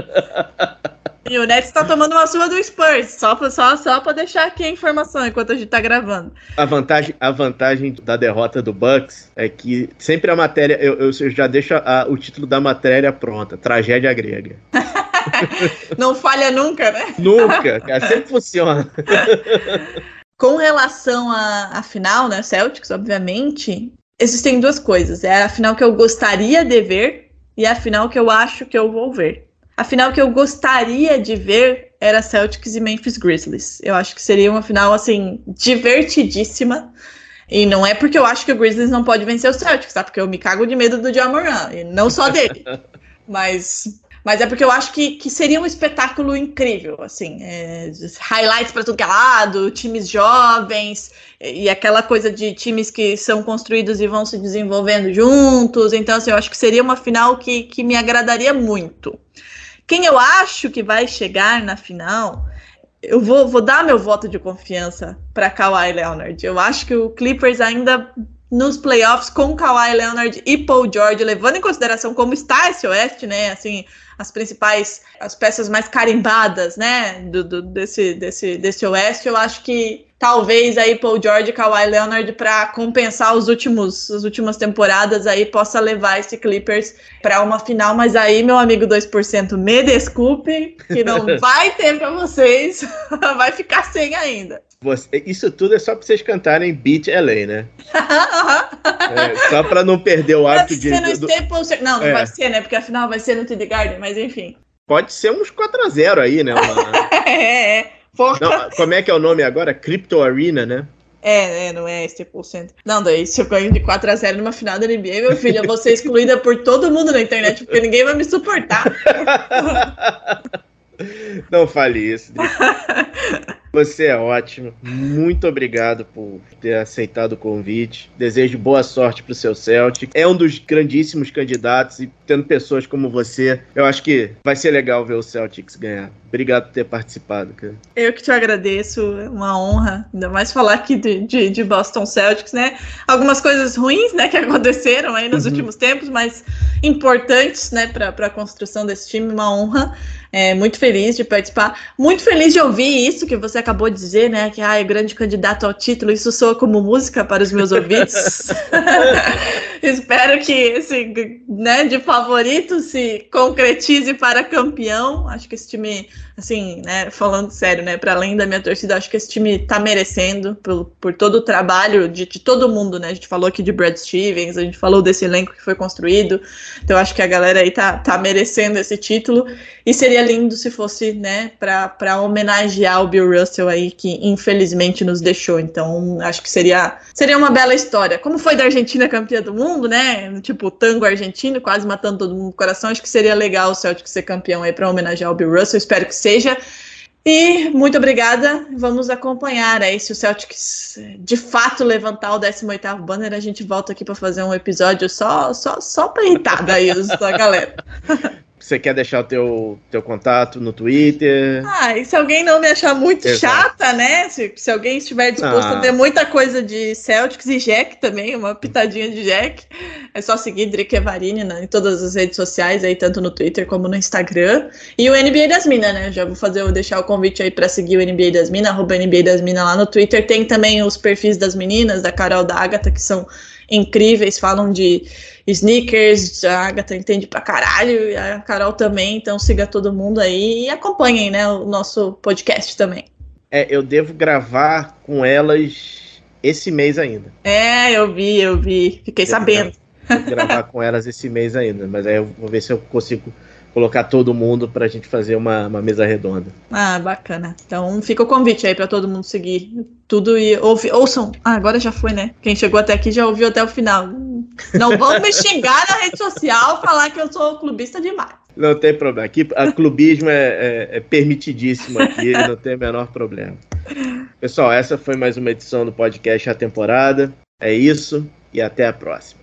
e o Nets tá tomando uma surra do Spurs. Só pra, só, só pra deixar aqui a informação enquanto a gente tá gravando. A vantagem, a vantagem da derrota do Bucks é que sempre a matéria. Eu, eu já deixo a, o título da matéria pronta: Tragédia Grega. Não falha nunca, né? Nunca, cara, sempre funciona. Com relação à, final, né, Celtics, obviamente, existem duas coisas. É a final que eu gostaria de ver e a final que eu acho que eu vou ver. A final que eu gostaria de ver era Celtics e Memphis Grizzlies. Eu acho que seria uma final, assim, divertidíssima. E não é porque eu acho que o Grizzlies não pode vencer o Celtics, tá? Porque eu me cago de medo do John Moran, e não só dele. Mas mas é porque eu acho que, que seria um espetáculo incrível, assim, é, highlights para tudo que é lado, times jovens e aquela coisa de times que são construídos e vão se desenvolvendo juntos. Então, assim, eu acho que seria uma final que, que me agradaria muito. Quem eu acho que vai chegar na final, eu vou, vou dar meu voto de confiança para Kawhi Leonard. Eu acho que o Clippers ainda nos playoffs com Kawhi Leonard e Paul George, levando em consideração como está esse Oeste, né? Assim, as principais, as peças mais carimbadas, né, do, do, desse, desse, desse oeste, eu acho que talvez aí Paul George e Kawhi Leonard para compensar os últimos as últimas temporadas aí possa levar esse Clippers para uma final, mas aí meu amigo 2% me desculpe que não vai ter para vocês, vai ficar sem ainda. Você, isso tudo é só para vocês cantarem Beat LA, né? é, só para não perder o hábito de. No do... Staples, não, não é. vai ser, né? Porque afinal vai ser no TD Garden, mas enfim. Pode ser uns 4x0 aí, né? Uma... é, é. Não, como é que é o nome agora? Crypto Arena, né? É, é, não é Staples Center. Não, daí se eu ganho de 4x0 numa final da NBA, meu filho, eu vou ser excluída por todo mundo na internet, porque ninguém vai me suportar. Não fale isso. Você é ótimo. Muito obrigado por ter aceitado o convite. Desejo boa sorte para o seu Celtic. É um dos grandíssimos candidatos e tendo pessoas como você, eu acho que vai ser legal ver o Celtics ganhar. Obrigado por ter participado, cara. Eu que te agradeço, é uma honra. Ainda mais falar aqui de, de, de Boston Celtics, né? Algumas coisas ruins, né, que aconteceram aí nos uhum. últimos tempos, mas importantes, né, para a construção desse time. Uma honra. É, muito feliz de participar. Muito feliz de ouvir isso que você acabou de dizer, né? Que ah, é grande candidato ao título. Isso soa como música para os meus ouvidos. Espero que esse, né, de favorito se concretize para campeão. Acho que esse time assim, né, falando sério, né, para além da minha torcida, acho que esse time tá merecendo por, por todo o trabalho de, de, todo mundo, né? A gente falou aqui de Brad Stevens, a gente falou desse elenco que foi construído. Então acho que a galera aí tá, tá merecendo esse título e seria lindo se fosse, né, para homenagear o Bill Russell aí que infelizmente nos deixou. Então acho que seria seria uma bela história. Como foi da Argentina campeã do mundo, né? Tipo, tango argentino, quase matando todo mundo no coração. Acho que seria legal o Celtic ser campeão aí para homenagear o Bill Russell. Espero que seja. E muito obrigada. Vamos acompanhar aí se o Celtics de fato levantar o 18º banner, a gente volta aqui para fazer um episódio só só só para irritar daí a galera. Você quer deixar o teu, teu contato no Twitter? Ah, e se alguém não me achar muito Exato. chata, né? Se, se alguém estiver disposto ah. a ver muita coisa de Celtics e Jack também, uma pitadinha de Jack, é só seguir Drick Evarini né, em todas as redes sociais, aí, tanto no Twitter como no Instagram. E o NBA das Minas, né? Já vou fazer, vou deixar o convite aí para seguir o NBA das Minas, arroba NBA das Minas lá no Twitter. Tem também os perfis das meninas, da Carol da Agatha, que são incríveis, falam de sneakers, a Agatha entende pra caralho, e a Carol também, então siga todo mundo aí e acompanhem, né, o nosso podcast também. É, eu devo gravar com elas esse mês ainda. É, eu vi, eu vi, fiquei devo sabendo. Gravar, gravar com elas esse mês ainda, mas aí eu vou ver se eu consigo colocar todo mundo para a gente fazer uma, uma, mesa redonda. Ah, bacana. Então fica o convite aí para todo mundo seguir tudo e ouve, ouçam. Ah, agora já foi, né? Quem chegou até aqui já ouviu até o final. Não vão me xingar na rede social, falar que eu sou clubista demais. Não tem problema. Aqui, a clubismo é, é, é permitidíssimo aqui, não tem o menor problema. Pessoal, essa foi mais uma edição do podcast A Temporada. É isso e até a próxima.